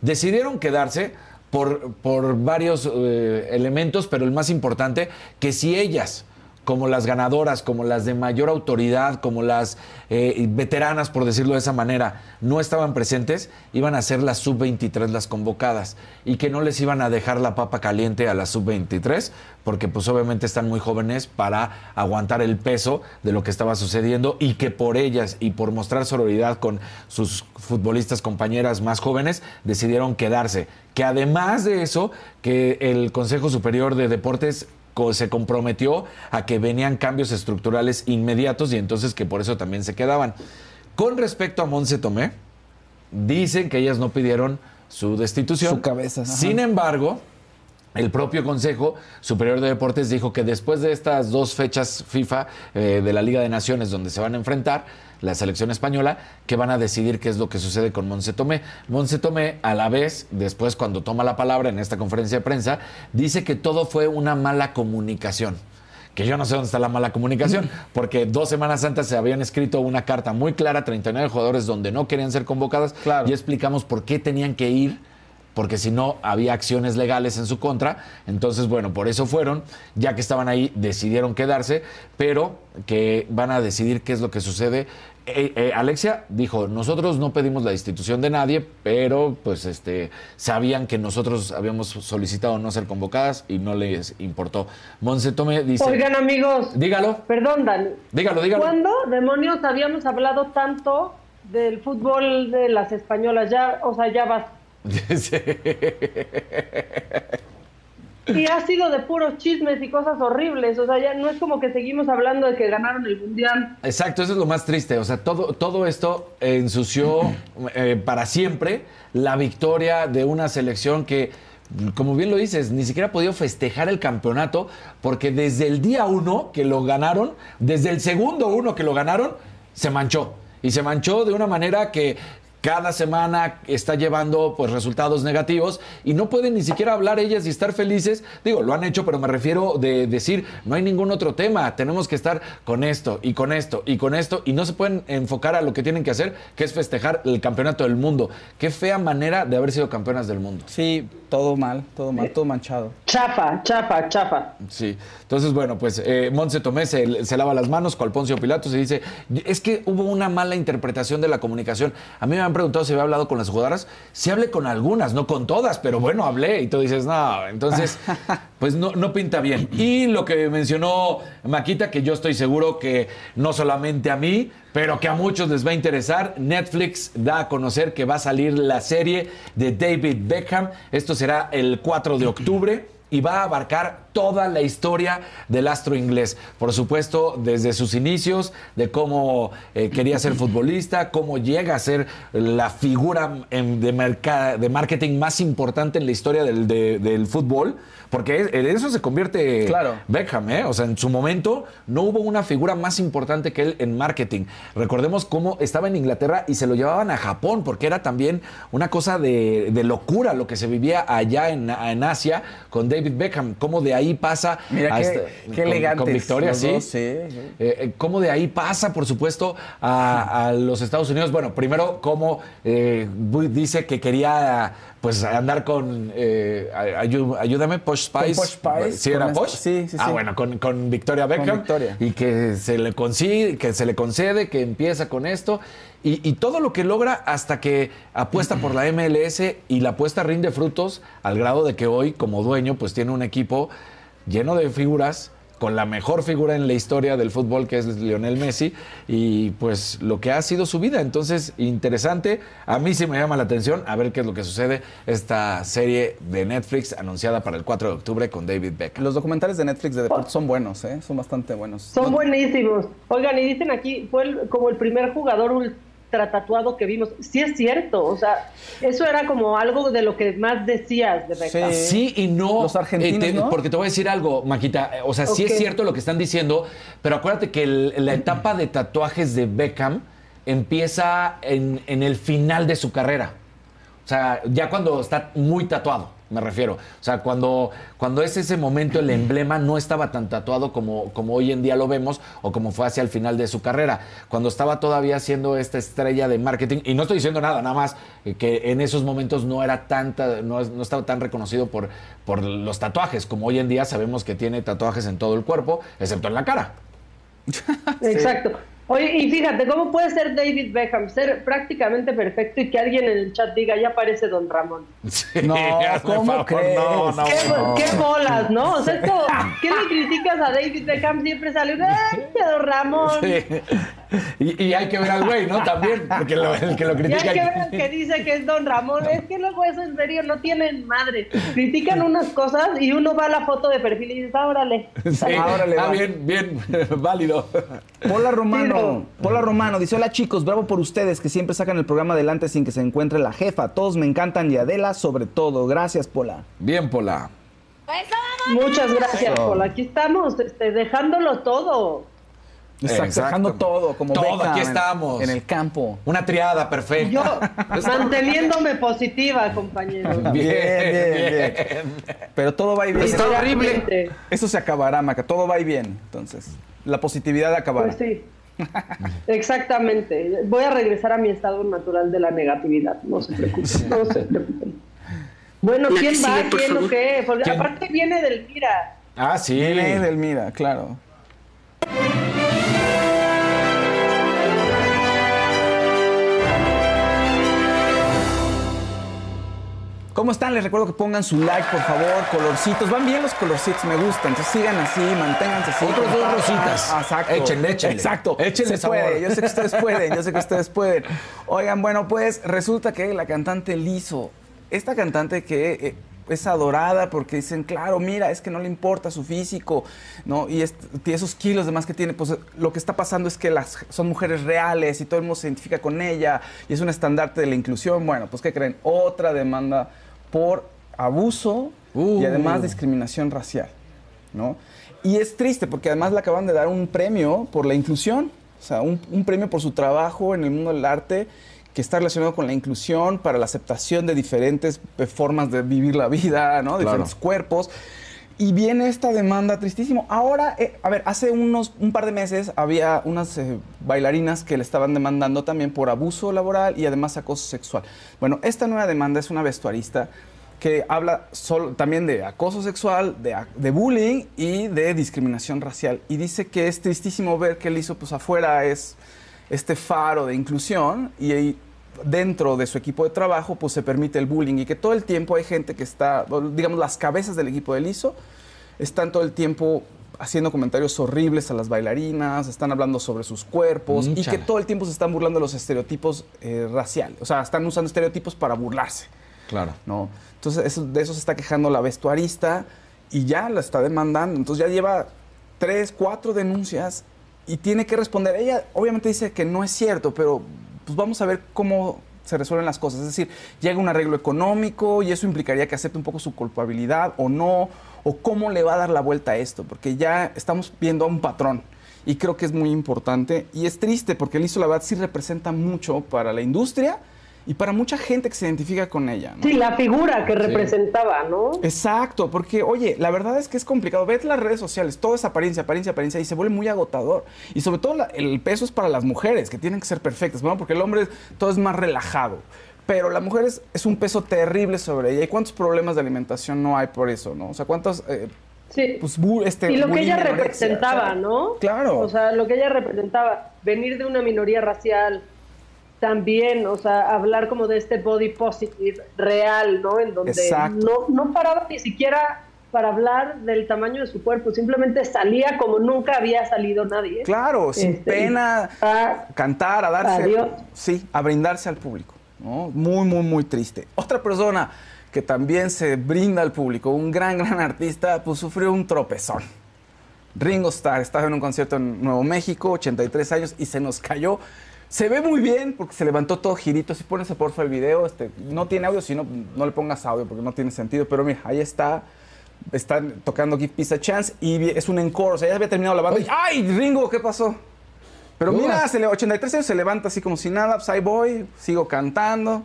decidieron quedarse por, por varios eh, elementos, pero el más importante, que si ellas como las ganadoras, como las de mayor autoridad, como las eh, veteranas, por decirlo de esa manera, no estaban presentes, iban a ser las sub-23 las convocadas y que no les iban a dejar la papa caliente a las sub-23, porque pues obviamente están muy jóvenes para aguantar el peso de lo que estaba sucediendo y que por ellas y por mostrar sororidad con sus futbolistas compañeras más jóvenes decidieron quedarse. Que además de eso, que el Consejo Superior de Deportes se comprometió a que venían cambios estructurales inmediatos y entonces que por eso también se quedaban. Con respecto a Monse Tomé, dicen que ellas no pidieron su destitución. Su cabeza. Sin embargo, el propio Consejo Superior de Deportes dijo que después de estas dos fechas FIFA eh, de la Liga de Naciones donde se van a enfrentar, la selección española, que van a decidir qué es lo que sucede con Monse Tomé. Monse Tomé, a la vez, después cuando toma la palabra en esta conferencia de prensa, dice que todo fue una mala comunicación que yo no sé dónde está la mala comunicación, porque dos semanas antes se habían escrito una carta muy clara, 39 jugadores donde no querían ser convocadas, Claro. y explicamos por qué tenían que ir porque si no había acciones legales en su contra. Entonces, bueno, por eso fueron, ya que estaban ahí, decidieron quedarse, pero que van a decidir qué es lo que sucede. Eh, eh, Alexia dijo, nosotros no pedimos la destitución de nadie, pero pues este sabían que nosotros habíamos solicitado no ser convocadas y no les importó. Monse Tome dice, Oigan, amigos, dígalo, perdón, Dani. dígalo, dígalo. ¿Cuándo demonios habíamos hablado tanto del fútbol de las españolas? Ya, o sea, ya vas. Y ha sido de puros chismes y cosas horribles. O sea, ya no es como que seguimos hablando de que ganaron el mundial. Exacto, eso es lo más triste. O sea, todo, todo esto ensució eh, para siempre la victoria de una selección que, como bien lo dices, ni siquiera ha podido festejar el campeonato porque desde el día uno que lo ganaron, desde el segundo uno que lo ganaron, se manchó. Y se manchó de una manera que cada semana está llevando pues resultados negativos y no pueden ni siquiera hablar ellas y estar felices. Digo, lo han hecho, pero me refiero de decir, no hay ningún otro tema, tenemos que estar con esto y con esto y con esto y no se pueden enfocar a lo que tienen que hacer, que es festejar el campeonato del mundo. Qué fea manera de haber sido campeonas del mundo. Sí, todo mal, todo mal, todo manchado. Chafa, chafa, chafa. Sí, entonces bueno, pues eh, Montse Tomé se, se lava las manos con Poncio Pilatos y dice, es que hubo una mala interpretación de la comunicación. A mí me han preguntado si había hablado con las jugadoras, sí hablé con algunas, no con todas, pero bueno, hablé y tú dices, no, entonces, pues no, no pinta bien. Y lo que mencionó Maquita, que yo estoy seguro que no solamente a mí, pero que a muchos les va a interesar. Netflix da a conocer que va a salir la serie de David Beckham. Esto será el 4 de octubre y va a abarcar toda la historia del astro inglés. Por supuesto, desde sus inicios, de cómo eh, quería ser futbolista, cómo llega a ser la figura em, de, de marketing más importante en la historia del, de- del fútbol. Porque en eso se convierte Claro. Beckham, ¿eh? O sea, en su momento no hubo una figura más importante que él en marketing. Recordemos cómo estaba en Inglaterra y se lo llevaban a Japón, porque era también una cosa de, de locura lo que se vivía allá en, en Asia con David Beckham. Cómo de ahí pasa. Mira a qué, este- qué con-. Con Victoria, sí. dos, sí. Eh, eh, cómo de ahí pasa, por supuesto, a, a los Estados Unidos. Bueno, primero, cómo eh, dice que quería pues andar con eh, ayú- ayúdame, Posh Spice. Posh Spice, ¿Sí era Posh? sí, sí, Ah, sí. bueno, con, con Victoria Beckham. Victoria. Y que se le consigue, que se le concede, que empieza con esto. Y, y todo lo que logra hasta que apuesta por la MLS y la apuesta rinde frutos al grado de que hoy, como dueño, pues tiene un equipo lleno de figuras, con la mejor figura en la historia del fútbol, que es Lionel Messi, y pues lo que ha sido su vida. Entonces, interesante. A mí sí me llama la atención a ver qué es lo que sucede esta serie de Netflix anunciada para el 4 de octubre con David Beckham. Los documentales de Netflix de deportes son buenos, ¿eh? Son bastante buenos. Son buenísimos. Oigan, y dicen aquí, fue el- como el primer jugador ultra tatuado que vimos. Sí es cierto, o sea, eso era como algo de lo que más decías de Beckham. Sí. Sí y no. Los argentinos, te- ¿no? Porque te voy a decir algo, Maquita. eh, O sea, sí es cierto lo que están diciendo, pero acuérdate que el- la etapa de tatuajes de Beckham empieza en, en el final de su carrera. O sea, ya cuando está muy tatuado. Me refiero. O sea, cuando, cuando es ese momento el emblema no estaba tan tatuado como, como hoy en día lo vemos o como fue hacia el final de su carrera. Cuando estaba todavía siendo esta estrella de marketing, y no estoy diciendo nada, nada más eh, que en esos momentos no era tanta, no, no estaba tan reconocido por, por los tatuajes, como hoy en día sabemos que tiene tatuajes en todo el cuerpo, excepto en la cara. Exacto. Oye, y fíjate, ¿cómo puede ser David Beckham ser prácticamente perfecto y que alguien en el chat diga, ya parece Don Ramón? No, ¿cómo crees? No, no, ¿Qué, no. qué bolas, ¿no? O sea, es como, ¿qué le criticas a David Beckham? Siempre sale, ¡ay, Don Ramón! Sí. Y, y hay que ver al güey, ¿no? También, porque lo- el que lo Y critica. hay que ver al que dice que es Don Ramón. Es que luego eso en serio no tienen madre. Critican unas cosas y uno va a la foto de perfil y dices, ah, órale. Sí, Ahora le ah, va. bien, bien, válido. Pola Sí, Romano, no. Pola Romano dice, hola chicos, bravo por ustedes que siempre sacan el programa adelante sin que se encuentre la jefa. Todos me encantan y Adela sobre todo. Gracias, Pola. Bien, Pola. Muchas gracias, Paul. Aquí estamos, este, dejándolo todo. Exacto, dejando todo, como Todo, Beckham aquí estamos. En, el campo. Una triada perfecta. Yo manteniéndome positiva, compañeros. Bien, bien, bien. Pero todo va y bien. Está horrible. Eso se acabará, Maca. Todo va y bien. Entonces, la positividad acabará. Pues sí. Exactamente. Voy a regresar a mi estado natural de la negatividad. No se preocupen. No se preocupen. Bueno, ¿quién va? sigue, ¿Quién o favor. qué? Porque ¿Quién? aparte viene del Mira. Ah, sí. Viene Edelmira, claro. ¿Cómo están? Les recuerdo que pongan su like, por favor, colorcitos. Van bien los colorcitos, me gustan. Entonces sigan así, manténganse así. Otros dos compartan. rositas. Ah, Exacto. Échenle, échenle. Exacto. Échenle Se puede. Yo sé que ustedes pueden, yo sé que ustedes pueden. Oigan, bueno, pues resulta que la cantante Lizo, esta cantante que eh, es adorada porque dicen, claro, mira, es que no le importa su físico, ¿no? Y es- esos kilos de más que tiene, pues lo que está pasando es que las, son mujeres reales y todo el mundo se identifica con ella y es un estandarte de la inclusión. Bueno, pues ¿qué creen? Otra demanda por abuso y Uh. además discriminación racial, ¿no? Y es triste porque además le acaban de dar un premio por la inclusión, o sea, un, un premio por su trabajo en el mundo del arte que está relacionado con la inclusión para la aceptación de diferentes eh, formas de vivir la vida, ¿no? Claro. diferentes cuerpos. Y viene esta demanda tristísimo. Ahora, eh, a ver, hace unos un par de meses había unas eh, bailarinas que le estaban demandando también por abuso laboral y además acoso sexual. Bueno, esta nueva demanda es una vestuarista que habla solo, también de acoso sexual, de, de bullying y de discriminación racial. Y dice que es tristísimo ver que él hizo, pues afuera es este faro de inclusión y ahí dentro de su equipo de trabajo pues se permite el bullying y que todo el tiempo hay gente que está, digamos, las cabezas del equipo de Liso están todo el tiempo haciendo comentarios horribles a las bailarinas, están hablando sobre sus cuerpos y que todo el tiempo se están burlando de los estereotipos eh, raciales, o sea, están usando estereotipos para burlarse. Claro. ¿no? Entonces, eso- de eso se está quejando la vestuarista y ya la está demandando. Entonces, ya lleva tres, cuatro denuncias y tiene que responder. Ella obviamente dice que no es cierto, pero pues vamos a ver cómo se resuelven las cosas. Es decir, llega un arreglo económico y eso implicaría que acepte un poco su culpabilidad o no, o cómo le va a dar la vuelta a esto, porque ya estamos viendo un patrón. Y creo que es muy importante. Y es triste porque el ISO, la verdad, sí representa mucho para la industria y para mucha gente que se identifica con ella. ¿no? Sí, la figura que representaba, ¿no? Exacto, porque oye, la verdad es que es complicado. Ves las redes sociales, todo es apariencia, apariencia, apariencia y se vuelve muy agotador. Y sobre todo la- el peso es para las mujeres, que tienen que ser perfectas, ¿no? Porque el hombre todo es más relajado. Pero la mujer es, es un peso terrible sobre ella. ¿Y cuántos problemas de alimentación no hay por eso, no? O sea, cuántos... eh, Sí. pues, este, y lo que ella representaba. ¿no? Claro. O sea, lo que ella representaba, venir de una minoría racial, también, o sea, hablar como de este body positive real, ¿no? En donde Exacto. no, no paraba ni siquiera para hablar del tamaño de su cuerpo, simplemente salía como nunca había salido nadie. Claro, sin Este, pena, ah, cantar, a darse. Adiós. Sí, a brindarse al público. ¿no? Muy, muy, muy triste. Otra persona que también se brinda al público, un gran, gran artista, pues sufrió un tropezón. Ringo Starr estaba en un concierto en Nuevo México, 83 años, y se nos cayó. Se ve muy bien porque se levantó todo girito. Si pones porfa el video, este, no tiene audio, si no, no le pongas audio porque no tiene sentido. Pero mira, ahí está. Están tocando Give Peace a Chance y es un encore. O sea, ya había terminado la banda. y, ¡Ay, Ringo, qué pasó! Pero mira, se le, 83 años se levanta así como si nada. Pues ahí voy, sigo cantando.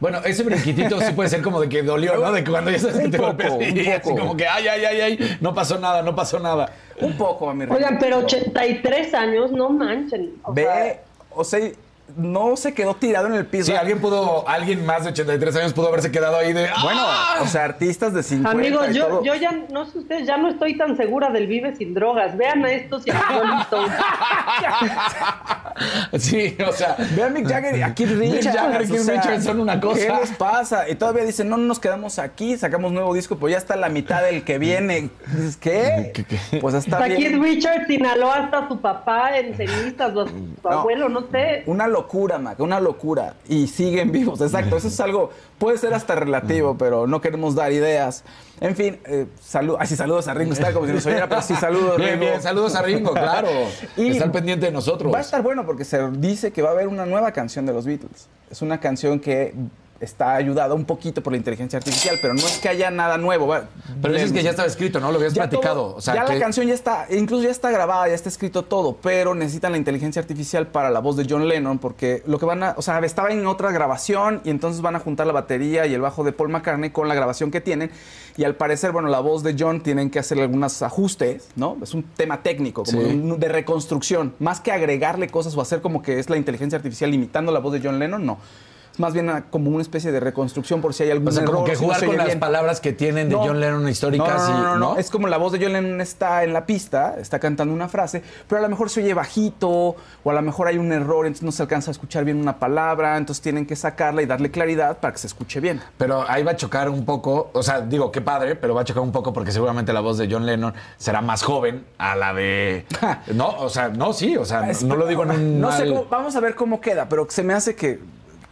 Bueno, ese brinquitito sí puede ser como de que dolió, ¿no? De que cuando ya sabes que te poco, golpeas y un así poco. como que ay, ay, ay, ay, no pasó nada, no pasó nada. Un poco, a mi. Oigan, pero 83 años, no manchen. O Ve, sea, no se quedó tirado en el piso. Sí, alguien pudo, alguien más de 83 años pudo haberse quedado ahí de. Bueno, ¡ah! o sea, artistas de 50 Amigos, y yo, todo. yo ya, no sé ustedes, ya no estoy tan segura del Vive sin drogas. Vean a estos y a. Sí, o sea. Ve a Mick Jagger a Richards. Jagger y Keith o sea, Richards son una cosa. ¿Qué les pasa? Y todavía dicen, no, no nos quedamos aquí, sacamos nuevo disco, pues ya está la mitad del que viene. Dices, ¿qué? ¿Qué, qué? Pues Hasta Keith bien. Richards inhaló hasta su papá en cenizas, o su No. abuelo, no sé. Una locura, Mac, una locura. Y siguen vivos, exacto. Eso es algo, puede ser hasta relativo, pero no queremos dar ideas. En fin, eh, salud, así saludos a Ringo Starr como si nos oyera, pero sí, saludos, Bien, Ringo. bien, saludos a Ringo, claro. Y Está al pendiente de nosotros. Va a estar bueno porque se dice que va a haber una nueva canción de los Beatles. Es una canción que está ayudada un poquito por la inteligencia artificial, pero no es que haya nada nuevo. va- Pero dices que ya estaba escrito, ¿no? Lo habías ya platicado. todo- o sea, ya que- la canción ya está, incluso ya está grabada, ya está escrito todo, pero necesitan la inteligencia artificial para la voz de John Lennon, porque lo que van a, o sea, estaba en otra grabación y entonces van a juntar la batería y el bajo de Paul McCartney con la grabación que tienen y al parecer, bueno, la voz de John tienen que hacer algunos ajustes, ¿no? Es un tema técnico, como Sí. de, un- de reconstrucción, más que agregarle cosas o hacer como que es la inteligencia artificial imitando la voz de John Lennon, no. Más bien como una especie de reconstrucción por si hay algún O sea, como que si no jugar con las bien. palabras que tienen de No. John Lennon históricas no, no, no, y. no. Es como la voz de John Lennon está en la pista, está cantando una frase, pero a lo mejor se oye bajito, o a lo mejor hay un error, entonces no se alcanza a escuchar bien una palabra, entonces tienen que sacarla y darle claridad para que se escuche bien. Pero ahí va a chocar un poco, o sea, digo, qué padre, pero va a chocar un poco porque seguramente la voz de John Lennon será más joven a la de... No, o sea, no, sí, o sea, Es- no lo digo en un No sé mal- cómo, vamos a ver cómo queda, pero se me hace que,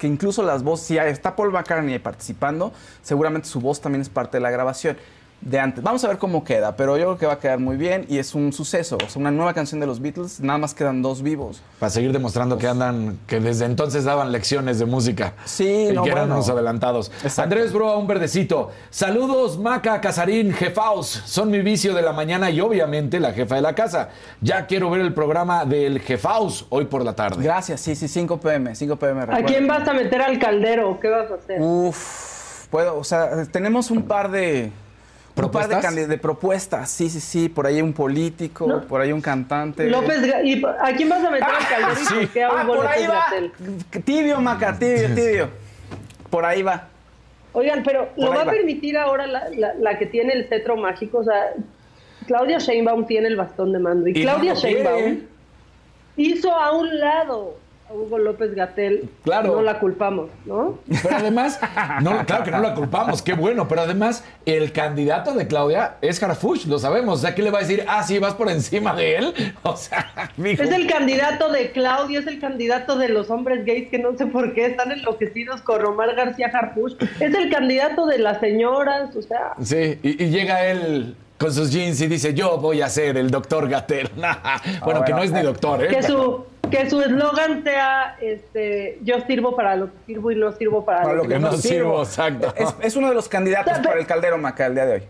que incluso las voces, si está Paul McCartney participando, seguramente su voz también es parte de la grabación de antes. Vamos a ver cómo queda, pero yo creo que va a quedar muy bien y es un suceso, o sea, una nueva canción de los Beatles, nada más quedan dos vivos. Para seguir demostrando que andan, que desde entonces daban lecciones de música. Sí, y no, que eran bueno. unos adelantados. Exacto. Andrés Broa, un verdecito. Saludos, Maca, Casarín, Jefaus. Son mi vicio de la mañana y obviamente la jefa de la casa. Ya quiero ver el programa del Jefaus hoy por la tarde. Gracias, sí, sí, 5 pm, 5 pm. ¿A recuerda. quién vas a meter al caldero? ¿Qué vas a hacer? Uf, puedo, o sea, tenemos un par de... Un par de, ¿Propuestas? de propuestas, sí, sí, sí. Por ahí un político, No. por ahí un cantante. López, ¿y ¿a quién vas a meter al caldero y por qué a Ah, por ahí va. Tibio, Maca, tibio, tibio. Por ahí va. Oigan, pero Por ¿lo va a permitir ahora la, la- la que tiene el cetro mágico? O sea, Claudia Sheinbaum tiene el bastón de mando y, Y Claudia. Sheinbaum hizo a un lado Hugo López Gatel. Claro. No la culpamos, ¿no? Pero además, no, claro que no la culpamos, qué bueno, pero además el candidato de Claudia es Harfuch, lo sabemos. O sea, ¿qué le va a decir? Ah, sí, vas por encima de él. O sea, mijo. Es el candidato de Claudia, es el candidato de los hombres gays que no sé por qué están enloquecidos con Romar García Harfuch. Es el candidato de las señoras, o sea, Sí, y, y llega él con sus jeans y dice, yo voy a ser el doctor Gatel. bueno, que no es ni doctor, ¿eh? que Pero- su que su eslogan sea este yo sirvo para lo que sirvo y no sirvo para, Para lo que que no sirvo, sirvo. exacto. Es, es uno de los candidatos para el caldero, Maca, el día de hoy.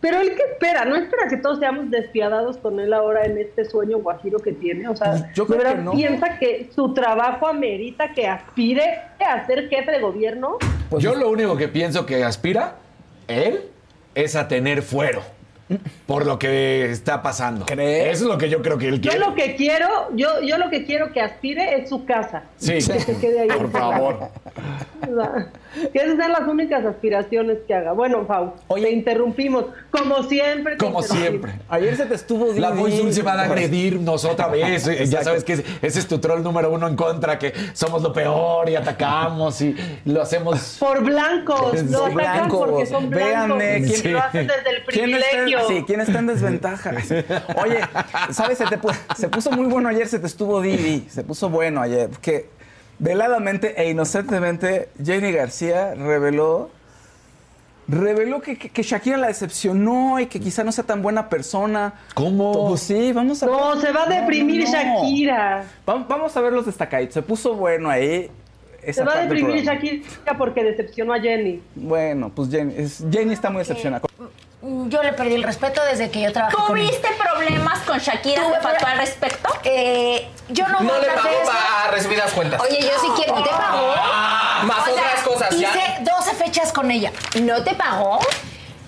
Pero él qué espera, no espera que todos seamos despiadados con él ahora en este sueño guajiro que tiene, o sea, Yo ¿de creo verdad que no. piensa que su trabajo amerita que aspire a ser jefe de gobierno. Pues Yo lo único que pienso que aspira él es a tener fuero por lo que está pasando. ¿Crees? Eso es lo que yo creo que él Yo quiere. lo que quiero, yo, yo lo que quiero que aspire es su casa. Sí, Que se quede ahí por favor. Que esas sean las únicas aspiraciones que haga. Bueno, Fau, Oye. te interrumpimos. Como siempre. te Como siempre. Ayer se te estuvo La voz dulce va a agredirnos otra vez. Ya sabes que ese- ese es tu troll número uno en contra, que somos lo peor y atacamos y lo hacemos. Por blancos, Sí, lo atacan blancos. porque son blancos. Véanme, ¿quién- lo hacen desde el ¿Quién está, privilegio. sí, ¿quién está en desventaja? Oye, ¿sabes? Se, te se puso muy bueno ayer, se te estuvo Didi. Se puso bueno ayer. Que veladamente e inocentemente, Jenny García reveló. Reveló que, que- que Shakira la decepcionó y que quizá no sea tan buena persona. ¿Cómo? Pues sí, vamos a No, se va a deprimir no, no. Shakira. Va- Vamos a ver los destacaditos. Se puso bueno ahí. Se va a deprimir. Shakira porque decepcionó a Jenny. Bueno, pues Jenny, es- Jenny está muy decepcionada. Yo le perdí el respeto desde que yo trabajé con. ¿Tuviste problemas con Shakira? Tuve ¿Te faltó al respecto? Eh, yo no, No le pagó eso. para recibir las cuentas. Oye, yo sí quiero. ¿Te pagó? Más hice 12 fechas con ella. ¿No te pagó?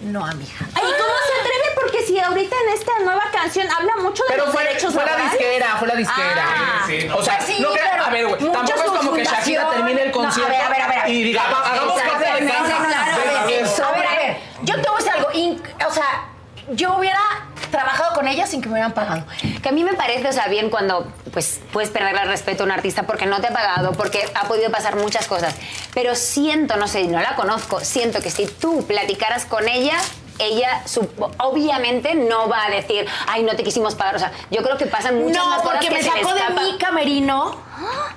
No, amiga. Ay, ¿y cómo se atreve? Porque si ahorita en esta nueva canción habla mucho de Pero los fue, derechos fue la laborales. disquera, fue la disquera. Ah. Sí, o sea, Pues sí, no crea- pero a ver, güey, tampoco es como que Shakira termine el No, a ver, concierto a ver, a ver. y diga, "Va- hagamos parte de Exactamente, casa". claro, a ver, Sí, a ver, a ver, yo te voy a decir algo. in- o sea, yo hubiera trabajado con ella sin que me hubieran pagado. Que a mí me parece, o sea, bien cuando pues puedes perder el respeto a un artista porque no te ha pagado, porque ha podido pasar muchas cosas. Pero siento, no sé, no la conozco, siento que si tú platicaras con ella, ella obviamente no va a decir, ay, no te quisimos pagar. O sea, yo creo que pasan muchas No, más cosas porque que me sacó de mi camerino.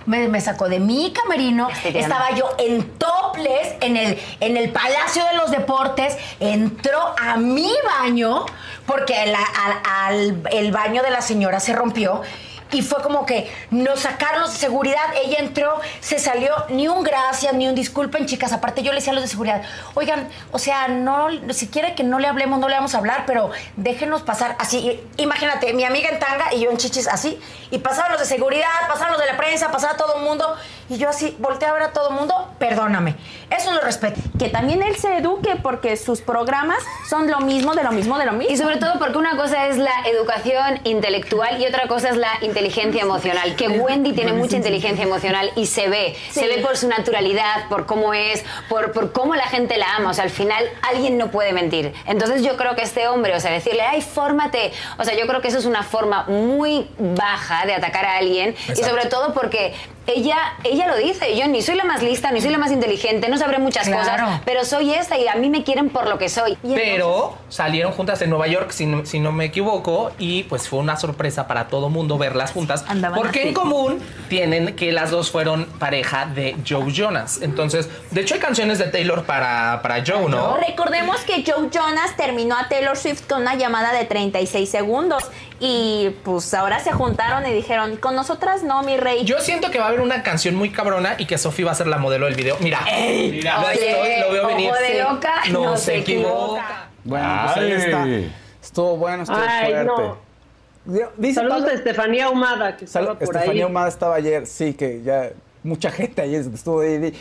Me, me sacó de mi camerino. Estaba yo en topless en el, en el Palacio de los Deportes. Entró a mi baño porque el, al- al- el baño de la señora se rompió. Y fue como que nos sacaron de seguridad, ella entró, se salió, ni un gracias, ni un disculpen, chicas. Aparte, yo le decía a los de seguridad, oigan, o sea, no, si quiere que no le hablemos, no le vamos a hablar, pero déjenos pasar así. Imagínate, mi amiga en tanga y yo en chichis así. Y pasaban los de seguridad, pasaban los de la prensa, pasaba todo el mundo. Y yo así, volteé a ver a todo el mundo, perdóname. Eso lo respeto. Que también él se eduque porque sus programas son lo mismo, de lo mismo, de lo mismo. Y sobre todo porque una cosa es la educación intelectual y otra cosa es la inteligencia emocional. Que Wendy tiene mucha inteligencia emocional y se ve. Se ve por su naturalidad, por cómo es, por, por cómo la gente la ama. O sea, al final alguien no puede mentir. Entonces yo creo que este hombre, o sea, decirle, ay, fórmate. O sea, yo creo que eso es una forma muy baja de atacar a alguien. Y sobre todo porque ella, ella lo dice. Yo ni soy la más lista, ni soy la más inteligente, no sabré muchas Claro. cosas, pero soy esta y a mí me quieren por lo que soy. Y Pero salieron juntas en Nueva York, si no, si no me equivoco, y pues fue una sorpresa para todo mundo verlas juntas, Andaban porque así. en común tienen que las dos fueron pareja de Joe Jonas. Entonces, de hecho hay canciones de Taylor para, para Joe, ¿no? Recordemos que Joe Jonas terminó a Taylor Swift con una llamada de 36 segundos y pues ahora se juntaron y dijeron, con nosotras no, mi rey. Yo siento que va a haber una canción muy cabrona y que Sophie va a ser la modelo del video. Mira, mira, Oye, estoy- lo veo ojo venir. de Sí. loca, no, no se equivoca. Bueno, pues ahí está. Estuvo bueno, estuvo Ay, fuerte. no. Dice Saludos Pablo- a Estefanía Humada, que Sal- estaba por Estefanía ahí. Humada estaba ayer, sí, que ya mucha gente ayer estuvo ahí.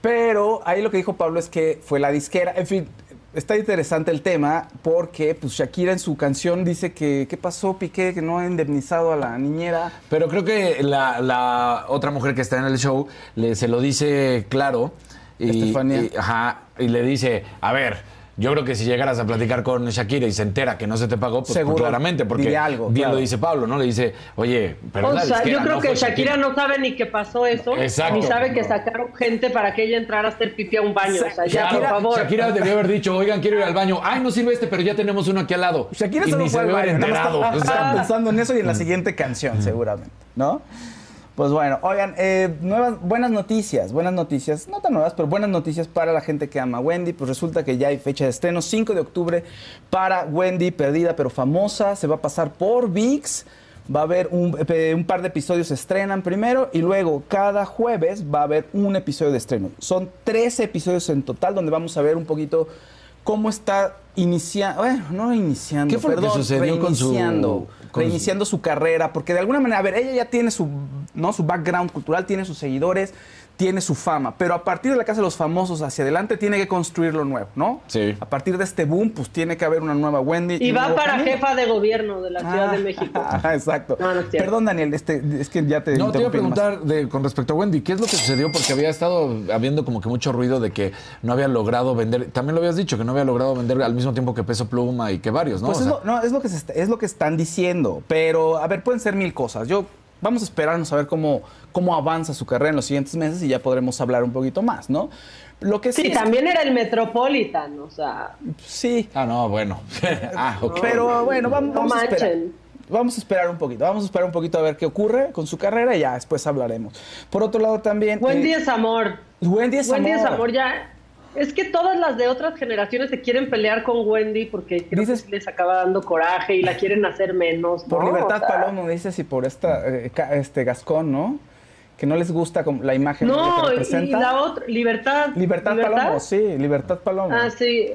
Pero ahí lo que dijo Pablo es que fue la disquera. En fin, está interesante el tema porque pues Shakira en su canción dice que ¿qué pasó Piqué que no ha indemnizado a la niñera? Pero creo que la, la otra mujer que está en el show le, se lo dice claro. Y, Estefanía. y- ajá, y le dice, a ver, yo creo que si llegaras a platicar con Shakira y se entera que no se te pagó, pues, Seguro claramente, porque diría algo, bien claro. lo dice Pablo, ¿no? Le dice, oye, pero O la sea, disquera yo creo no que Shakira no sabe ni que pasó eso, Exacto. ni sabe que sacaron gente para que ella entrara a hacer pipí a un baño. O sea, ya, Claro, por favor. Shakira debió haber dicho, oigan, quiero ir al baño. Ay, no sirve este, pero ya tenemos uno aquí al lado. Shakira y solo ni fue se al baño, enterado. estaba- estaba Exacto. pensando en eso y en la siguiente canción, seguramente, ¿no? Pues bueno, oigan, eh, nuevas, buenas noticias, buenas noticias, no tan nuevas, pero buenas noticias para la gente que ama a Wendy. Pues resulta que ya hay fecha de estreno, 5 de octubre, para Wendy, perdida pero famosa. Se va a pasar por VIX. Va a haber un, eh, un par de episodios se estrenan primero y luego cada jueves va a haber un episodio de estreno. Son 13 episodios en total donde vamos a ver un poquito cómo está iniciando, bueno, no iniciando, ¿Qué fue lo que sucedió con su- reiniciando, su carrera, porque de alguna manera, a ver, ella ya tiene su, ¿no? su background cultural, tiene sus seguidores, tiene su fama, pero a partir de la casa de los famosos hacia adelante tiene que construir lo nuevo, ¿no? Sí. A partir de este boom, pues tiene que haber una nueva Wendy. Y va para camino. jefa de gobierno de la Ciudad Ah, de México. Exacto. No, no es cierto. Perdón, Daniel, este, es que ya te No, te iba a preguntar de- con respecto a Wendy, ¿qué es lo que sucedió? Porque había estado habiendo como que mucho ruido de que no había logrado vender, también lo habías dicho, que no había logrado vender al mismo tiempo que Peso Pluma y que varios, ¿no? Pues O es, sea, lo, no, es, lo que se está- es lo que están diciendo, pero a ver, pueden ser mil cosas. Yo vamos a esperarnos a ver cómo, cómo avanza su carrera en los siguientes meses y ya podremos hablar un poquito más, ¿no? Lo que sí, Sí, es que- también era el Metropolitan, o sea, sí, Ah, no, bueno. ah, ok. pero bueno, vamos, no vamos a esperar. Vamos a esperar un poquito, vamos a esperar un poquito a ver qué ocurre con su carrera y ya después hablaremos. Por otro lado también... Wendy eh, es amor. Wendy es Wendy amor. es amor ya. Es que todas las de otras generaciones se quieren pelear con Wendy porque creo Dices- que sí les acaba dando coraje y la quieren hacer menos. Por ¿no? Libertad O sea, Palomo, dices, y por esta, eh, este Gascón, ¿no? Que no les gusta como la imagen No, que y representa. la otra, Libertad. Libertad, Palomo, sí, Libertad Palomo. Ah, sí.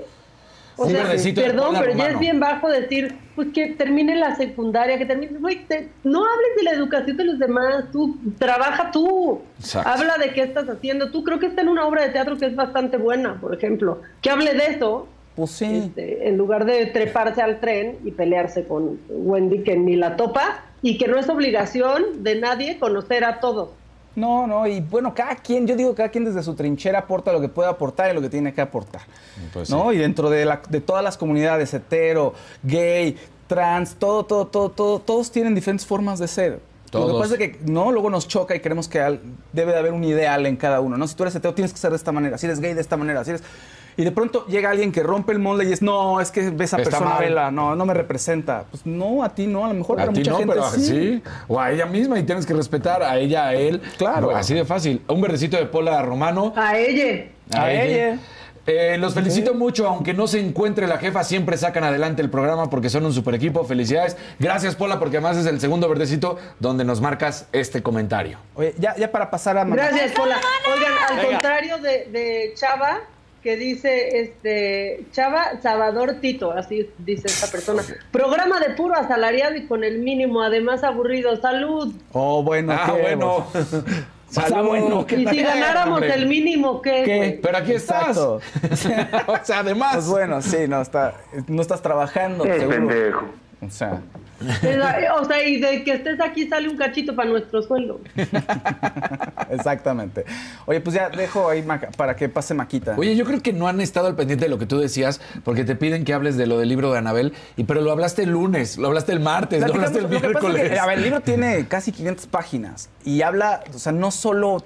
O sea, perdón, pero ya es bien bajo decir, pues que termine la secundaria, que termine. Güey, te- no hables de la educación de los demás, tú trabaja tú. Exacto. Habla de qué estás haciendo. Tú creo que está en una obra de teatro que es bastante buena, por ejemplo. Que hable de eso. Pues sí. este, en lugar de treparse al tren y pelearse con Wendy, que ni la topa y que no es obligación de nadie conocer a todos. No, no, y bueno, cada quien, yo digo cada quien desde su trinchera aporta lo que puede aportar y lo que tiene que aportar. Pues ¿No? Y dentro de, la- de todas las comunidades, hetero, gay, trans, todo, todo, todo, todo, todos tienen diferentes formas de ser. Lo que Todos. pasa es que no, luego nos choca y creemos que al- debe de haber un ideal en cada uno, ¿no? Si tú eres hetero, tienes que ser de esta manera, si eres gay, de esta manera, si eres... Y de pronto llega alguien que rompe el molde y es, no, es que esa Está persona, mal. vela, no, no me representa. Pues no, a ti no, a lo mejor A para ti mucha no, gente pero sí. sí. O a ella misma y tienes que respetar a ella, a él. Claro. Así de fácil. Un verdecito de Pola Romano. A ella. A ella. Eh, los felicito mucho, aunque no se encuentre la jefa, siempre sacan adelante el programa porque son un super equipo. Felicidades. Gracias, Pola, porque además es el segundo verdecito donde nos marcas este comentario. Oye, ya, ya para pasar a... Gracias, Pola. Oigan, al contrario de, de Chava, que dice este Chava Salvador Tito, así dice esta persona. Programa de puro asalariado y con el mínimo, además aburrido. Salud. Oh, bueno, Ah, qué bueno. Sea, bueno, ¿qué Y si ganáramos hombre. el mínimo, ¿qué? ¿Qué? Pero aquí estás. O sea, además. Pues bueno, sí, no, está, no estás trabajando. seguro. O sea, O sea, y de que estés aquí sale un cachito para nuestro sueldo. exactamente. Oye, pues ya dejo ahí Maca- para que pase Maquita. Oye, yo creo que no han estado al pendiente de lo que tú decías, porque te piden que hables de lo del libro de Anabel, y pero lo hablaste el lunes, lo hablaste el martes, lo hablaste el es que, miércoles. a ver, el libro tiene casi 500 páginas y habla, o sea, no solo,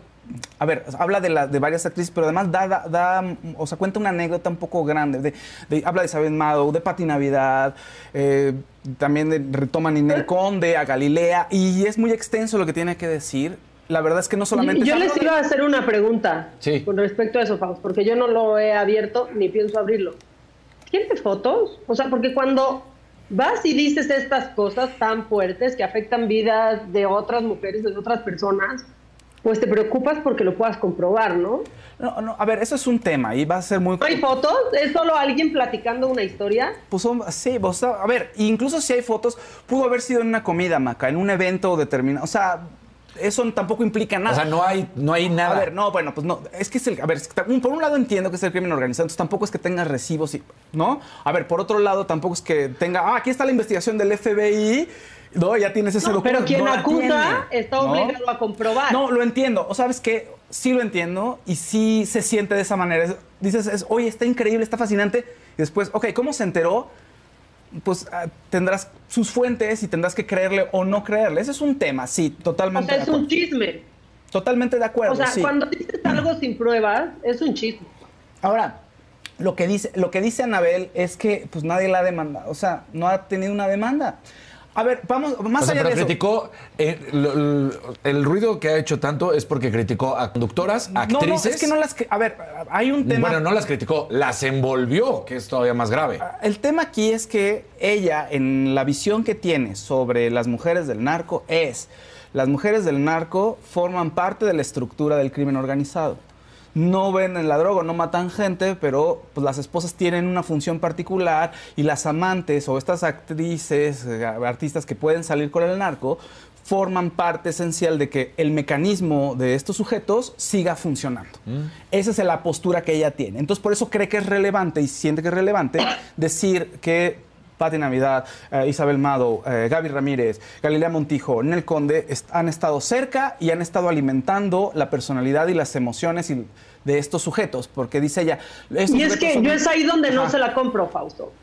a ver, habla de, la, de varias actrices, pero además da, da, da, o sea, cuenta una anécdota un poco grande. De, de- habla de Isabel Mado, de Pati Navidad, eh, también de, retoma a Ninel Conde, a Galilea, y es muy extenso lo que tiene que decir. La verdad es que no solamente... Yo es les iba a hacer una pregunta Sí. con respecto a eso, Faust, porque yo no lo he abierto ni pienso abrirlo. ¿Tienes fotos? O sea, porque cuando vas y dices estas cosas tan fuertes que afectan vidas de otras mujeres, de otras personas, pues te preocupas porque lo puedas comprobar, ¿no? No, no, a ver, eso es un tema y va a ser muy... ¿No hay fotos? ¿Es solo alguien platicando una historia? Pues sí, o sea, a ver, incluso si hay fotos, pudo haber sido en una comida, Maca, en un evento determinado. O sea, eso tampoco implica nada. O sea, no hay, no hay nada. A ver, no, bueno, pues no. Es que es el. A ver, es que ta- por un lado entiendo que es el crimen organizado, entonces tampoco es que tenga recibos, y, ¿no? A ver, por otro lado, tampoco es que tenga. Ah, aquí está la investigación del FBI. No, ya tienes ese No, documento. pero quien no acusa está ¿no? obligado a comprobar. No, lo entiendo. O sabes que sí lo entiendo y sí se siente de esa manera. Es- dices, es, oye, está increíble, está fascinante. Y después, ok, ¿cómo se enteró? Pues ah, tendrás sus fuentes y tendrás que creerle o no creerle. Ese es un tema, sí, o totalmente sea, de es un chisme. Totalmente de acuerdo, O sea, sí. cuando dices algo sin pruebas, es un chisme. Ahora, lo que dice, lo que dice Anabel es que pues nadie la ha demandado, o sea, no ha tenido una demanda. A ver, vamos, más O sea, allá pero de eso. criticó, eh, lo- lo- el ruido que ha hecho tanto es porque criticó a conductoras, No, actrices. no, es que no las... A ver, hay un tema... Bueno, no las criticó, las envolvió, que es todavía más grave. El tema aquí es que ella, en la visión que tiene sobre las mujeres del narco, es las mujeres del narco forman parte de la estructura del crimen organizado. No ven en la droga, no matan gente, pero pues, las esposas tienen una función particular y las amantes o estas actrices, eh, artistas que pueden salir con el narco, forman parte esencial de que el mecanismo de estos sujetos siga funcionando. Esa es la postura que ella tiene. Entonces, por eso cree que es relevante y siente que es relevante decir que Pati Navidad, eh, Isabel Mado, eh, Gaby Ramírez, Galilea Montijo, Nel Conde est- han estado cerca y han estado alimentando la personalidad y las emociones y- de estos sujetos, porque dice ella... Y es que son- yo es ahí donde no se la compro, Fausto.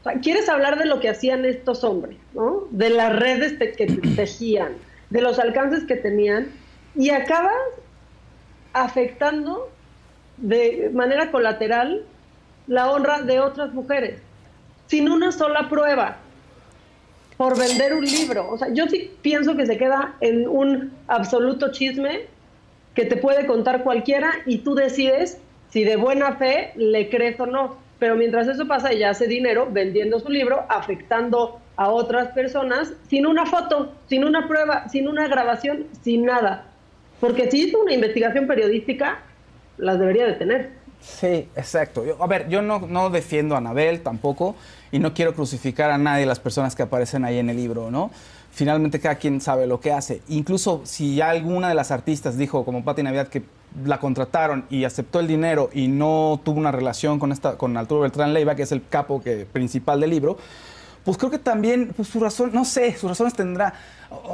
O sea, quieres hablar de lo que hacían estos hombres, ¿no? De las redes te- que tejían, de los alcances que tenían, y acabas afectando de manera colateral la honra de otras mujeres, sin una sola prueba, por vender un libro. O sea, yo sí pienso que se queda en un absoluto chisme que te puede contar cualquiera y tú decides si de buena fe le crees o no. Pero mientras eso pasa, ella hace dinero vendiendo su libro, afectando a otras personas sin una foto, sin una prueba, sin una grabación, sin nada. Porque si hizo una investigación periodística, las debería de tener. Sí, exacto. Yo- a ver, yo no, no defiendo a Anabel tampoco y no quiero crucificar a nadie las personas que aparecen ahí en el libro, ¿no? Finalmente cada quien sabe lo que hace. Incluso si alguna de las artistas dijo, como Patti Navidad, que la contrataron y aceptó el dinero y no tuvo una relación con, esta, con Arturo Beltrán Leiva, que es el capo principal del libro, pues creo que también pues, su razón, no sé, sus razones tendrá.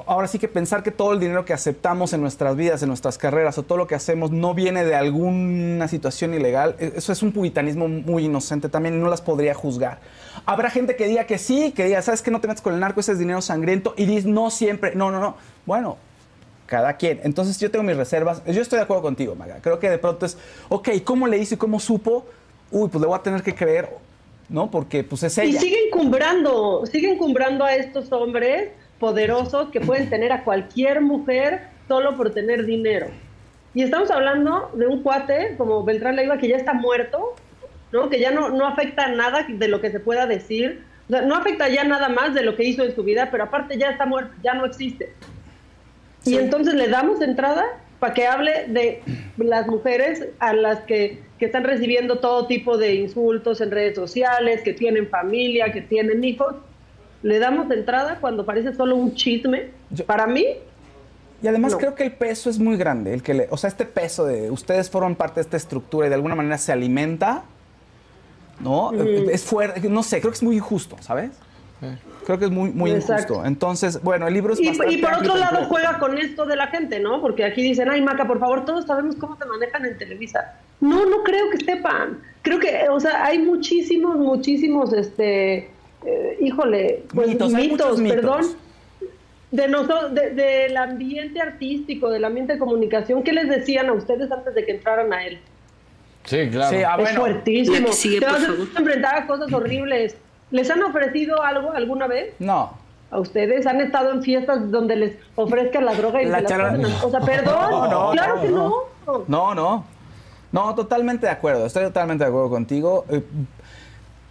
Ahora sí que pensar que todo el dinero que aceptamos en nuestras vidas, en nuestras carreras o todo lo que hacemos no viene de alguna situación ilegal, e- eso es un puritanismo muy inocente también no las podría juzgar. Habrá gente que diga que sí, que diga, ¿sabes que no te metes con el narco? Ese es dinero sangriento y dices, no siempre, no, no, no. Bueno, cada quien. Entonces yo tengo mis reservas. Yo estoy de acuerdo contigo, Maga. Creo que de pronto es, ok, ¿cómo le hizo y cómo supo? Uy, pues le voy a tener que creer, ¿no? Porque pues es Y ella. siguen cumbrando, siguen cumbrando a estos hombres poderosos que pueden tener a cualquier mujer solo por tener dinero. Y estamos hablando de un cuate como Beltrán Leiva que ya está muerto, ¿no? Que ya no, no afecta nada de lo que se pueda decir. O sea, no afecta ya nada más de lo que hizo en su vida, pero aparte ya está muerto, ya no existe. Y entonces le damos entrada para que hable de las mujeres a las que, que están recibiendo todo tipo de insultos en redes sociales, que tienen familia, que tienen hijos. Le damos entrada cuando parece solo un chisme. Para mí, Y además No. creo que el peso es muy grande, el que le- o sea, este peso de ustedes forman parte de esta estructura y de alguna manera se alimenta, ¿no? Es fuerte, no sé, creo que es muy injusto, ¿sabes? Creo que es muy, muy Exacto. injusto. Entonces, bueno, el libro es Y, y por otro lado juega con esto de la gente, ¿no? Porque aquí dicen, ay Maca, por favor, todos sabemos cómo te manejan en Televisa. No, no creo que sepan. Creo que, o sea, hay muchísimos, muchísimos, este, eh, híjole, pues Mitos, mitos. perdón, de noso- de- del ambiente artístico, del ambiente de comunicación. ¿Qué les decían a ustedes antes de que entraran a él? Sí, claro. Sí, ah, es fuertísimo. Sigue, Te vas a favor. enfrentar a cosas horribles. ¿Les han ofrecido algo alguna vez? No. ¿A ustedes han estado en fiestas donde les ofrezcan la droga y La se las charla- pasen a- O sea, perdón. No, no, claro no, que no. No, no. No, totalmente de acuerdo. Estoy totalmente de acuerdo contigo. Eh,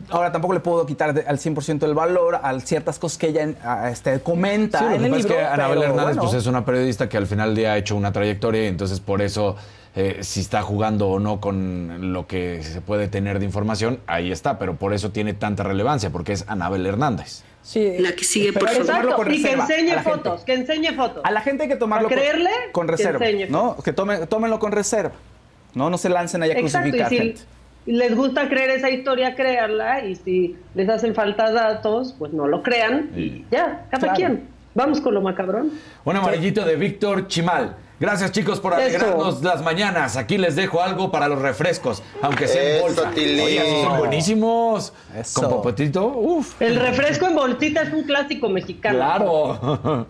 Ahora tampoco le puedo quitar de- al 100% el valor a ciertas cosas que ella ah, este, comenta Sí, lo en que el pasa libro. es que Anabel Hernández bueno. pues, es una periodista que al final del día ha hecho una trayectoria y entonces por eso eh, si está jugando o no con lo que se puede tener de información, ahí está, pero por eso tiene tanta relevancia, porque es Anabel Hernández. Sí, La que sigue, pero por que favor. tomarlo con. Y que reserva a enseñe la gente. fotos, que enseñe fotos. A la gente hay que tomarlo ¿A creerle? con, con Que reserva, enseñe. ¿no? Que tome, tómenlo con reserva. No, no se lancen allá a Exacto. Y si gente. les gusta creer esa historia, créanla. Y si les hacen falta datos, pues no lo crean. Y ya, cada Claro. quien. Vamos con lo macabrón. Un amarillito de Víctor Chimal. Gracias chicos por Eso. alegrarnos las mañanas. Aquí les dejo algo para los refrescos, aunque sea en bolsa. Tilín. Oye, esos son buenísimos. Eso. Con popotito, uf. El refresco en bolsita es un clásico mexicano. Claro.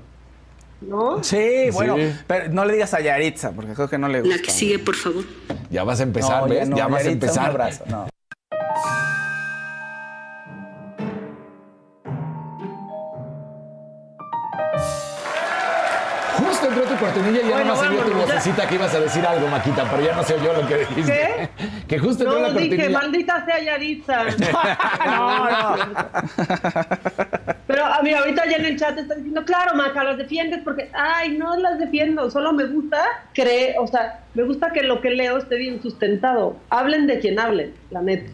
¿No? Sí, bueno, Sí. pero no le digas a Yaritza, porque creo que no le gusta. La que sigue, por favor. Ya vas a empezar, No, ¿ves? no, ya vas a empezar. Un abrazo, no. Entró tu cortinilla y ya Bueno, más se vio tu ya. vocecita que ibas a decir algo, Maquita, pero ya no sé yo lo que dijiste. Que justo entró la No, cortinilla. dije, maldita sea Yaritza. No, no. Pero a mí ahorita ya en el chat están diciendo, claro, Maca, las defiendes porque, ay, no las defiendo, solo me gusta creer, o sea, me gusta que lo que leo esté bien sustentado. Hablen de quien hablen, la neta.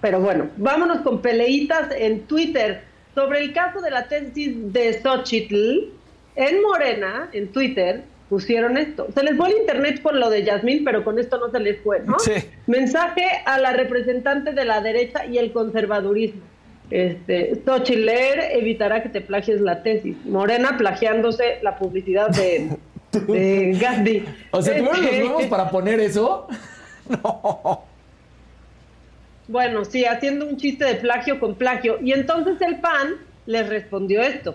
Pero bueno, vámonos con peleitas en Twitter sobre el caso de la tesis de Xochitl. En Morena, en Twitter, pusieron esto. Se les fue el internet con lo de Yasmín, pero con esto no se les fue, ¿no? Sí. Mensaje a la representante de la derecha y el conservadurismo. Este, Xochitl, leer evitará que te plagies la tesis. Morena plagiándose la publicidad de, de Gandhi. O sea, ¿tuvieron los Este, huevos para poner eso? Bueno, sí, haciendo un chiste de plagio con plagio. Y entonces el PAN les respondió esto.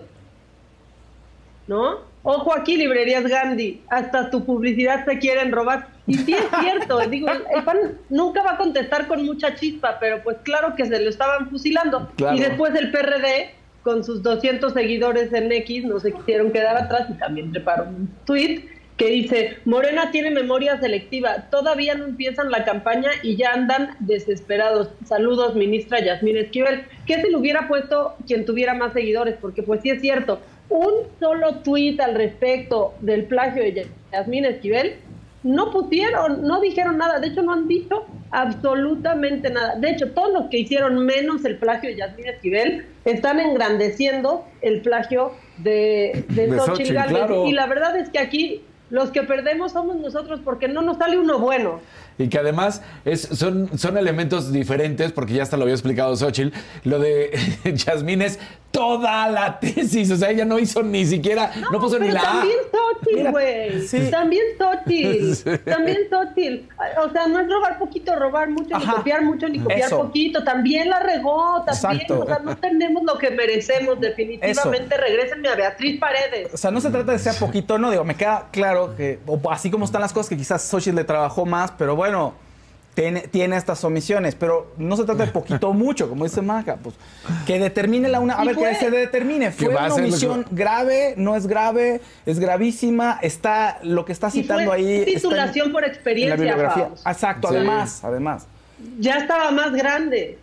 ¿No? Ojo aquí, librerías Gandhi, hasta tu publicidad se quieren robar. Y sí es cierto, digo, el PAN nunca va a contestar con mucha chispa, pero pues claro que se lo estaban fusilando. Claro. Y después el PRD, con sus 200 seguidores en X, no se quisieron quedar atrás y también treparon un tweet que dice, Morena tiene memoria selectiva, todavía no empiezan la campaña y ya andan desesperados. Saludos, ministra Yasmín Esquivel. ¿Qué se le hubiera puesto quien tuviera más seguidores? Porque pues sí es cierto, un solo tweet al respecto del plagio de Yasmín Esquivel no pusieron, no dijeron nada, de hecho no han dicho absolutamente nada. De hecho, todos los que hicieron menos el plagio de Yasmín Esquivel están engrandeciendo el plagio de, de, De Xochitl claro. Y la verdad es que aquí los que perdemos somos nosotros porque no nos sale uno bueno. Y que además es, son, son elementos diferentes, porque ya hasta lo había explicado Xochitl. Lo de Yasmín es toda la tesis. O sea, ella no hizo ni siquiera, no, puso ni Pero la A. también Xochitl, güey. sí. También Xochitl. Sí. También Xochitl. O sea, no es robar poquito, robar mucho, ni copiar mucho, ni copiar Eso. poquito. También la regó, también. Exacto. O sea, no tenemos lo que merecemos. Definitivamente, regrésenme a Beatriz Paredes. O sea, no se trata de ser poquito, no, digo, me queda claro que, o así como están las cosas, que quizás Xochitl le trabajó más, pero bueno, tiene, tiene estas omisiones, pero no se trata de poquito o mucho, como dice Maca, pues que determine la una, a ver, fue- que se determine, Que fue una omisión que- grave, no es grave, es gravísima, está, lo que está citando fue ahí. está en- titulación por en la experiencia, bibliografía. Faust. Exacto, Sí. además, además. ya estaba más grande.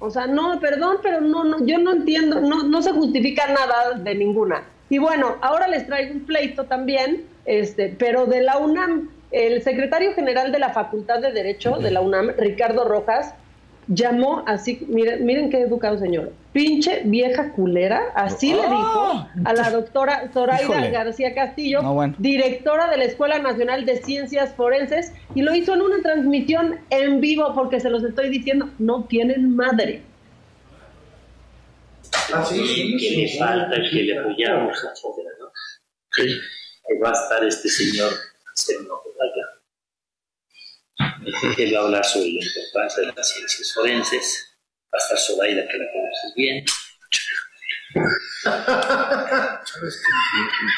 O sea, no, perdón, pero no, no, yo no entiendo, no, no se justifica nada de ninguna. Y bueno, ahora les traigo un pleito también, este, pero de la UNAM. El secretario general de la Facultad de Derecho de la UNAM, Ricardo Rojas, llamó así, miren, miren qué educado señor, pinche vieja culera, así le dijo a la doctora Zoraida Híjole. García Castillo, No, bueno. directora de la Escuela Nacional de Ciencias Forenses, y lo hizo en una transmisión en vivo, porque se los estoy diciendo, no tienen madre. que le falta, que le apoyamos, etcétera, ¿no? Sí, ahí va a estar este señor Anselmo Vargas. Él va a hablar sobre la importancia de las ciencias forenses. Va a estar Zoraida, que la conoces bien. ¿Sabes que,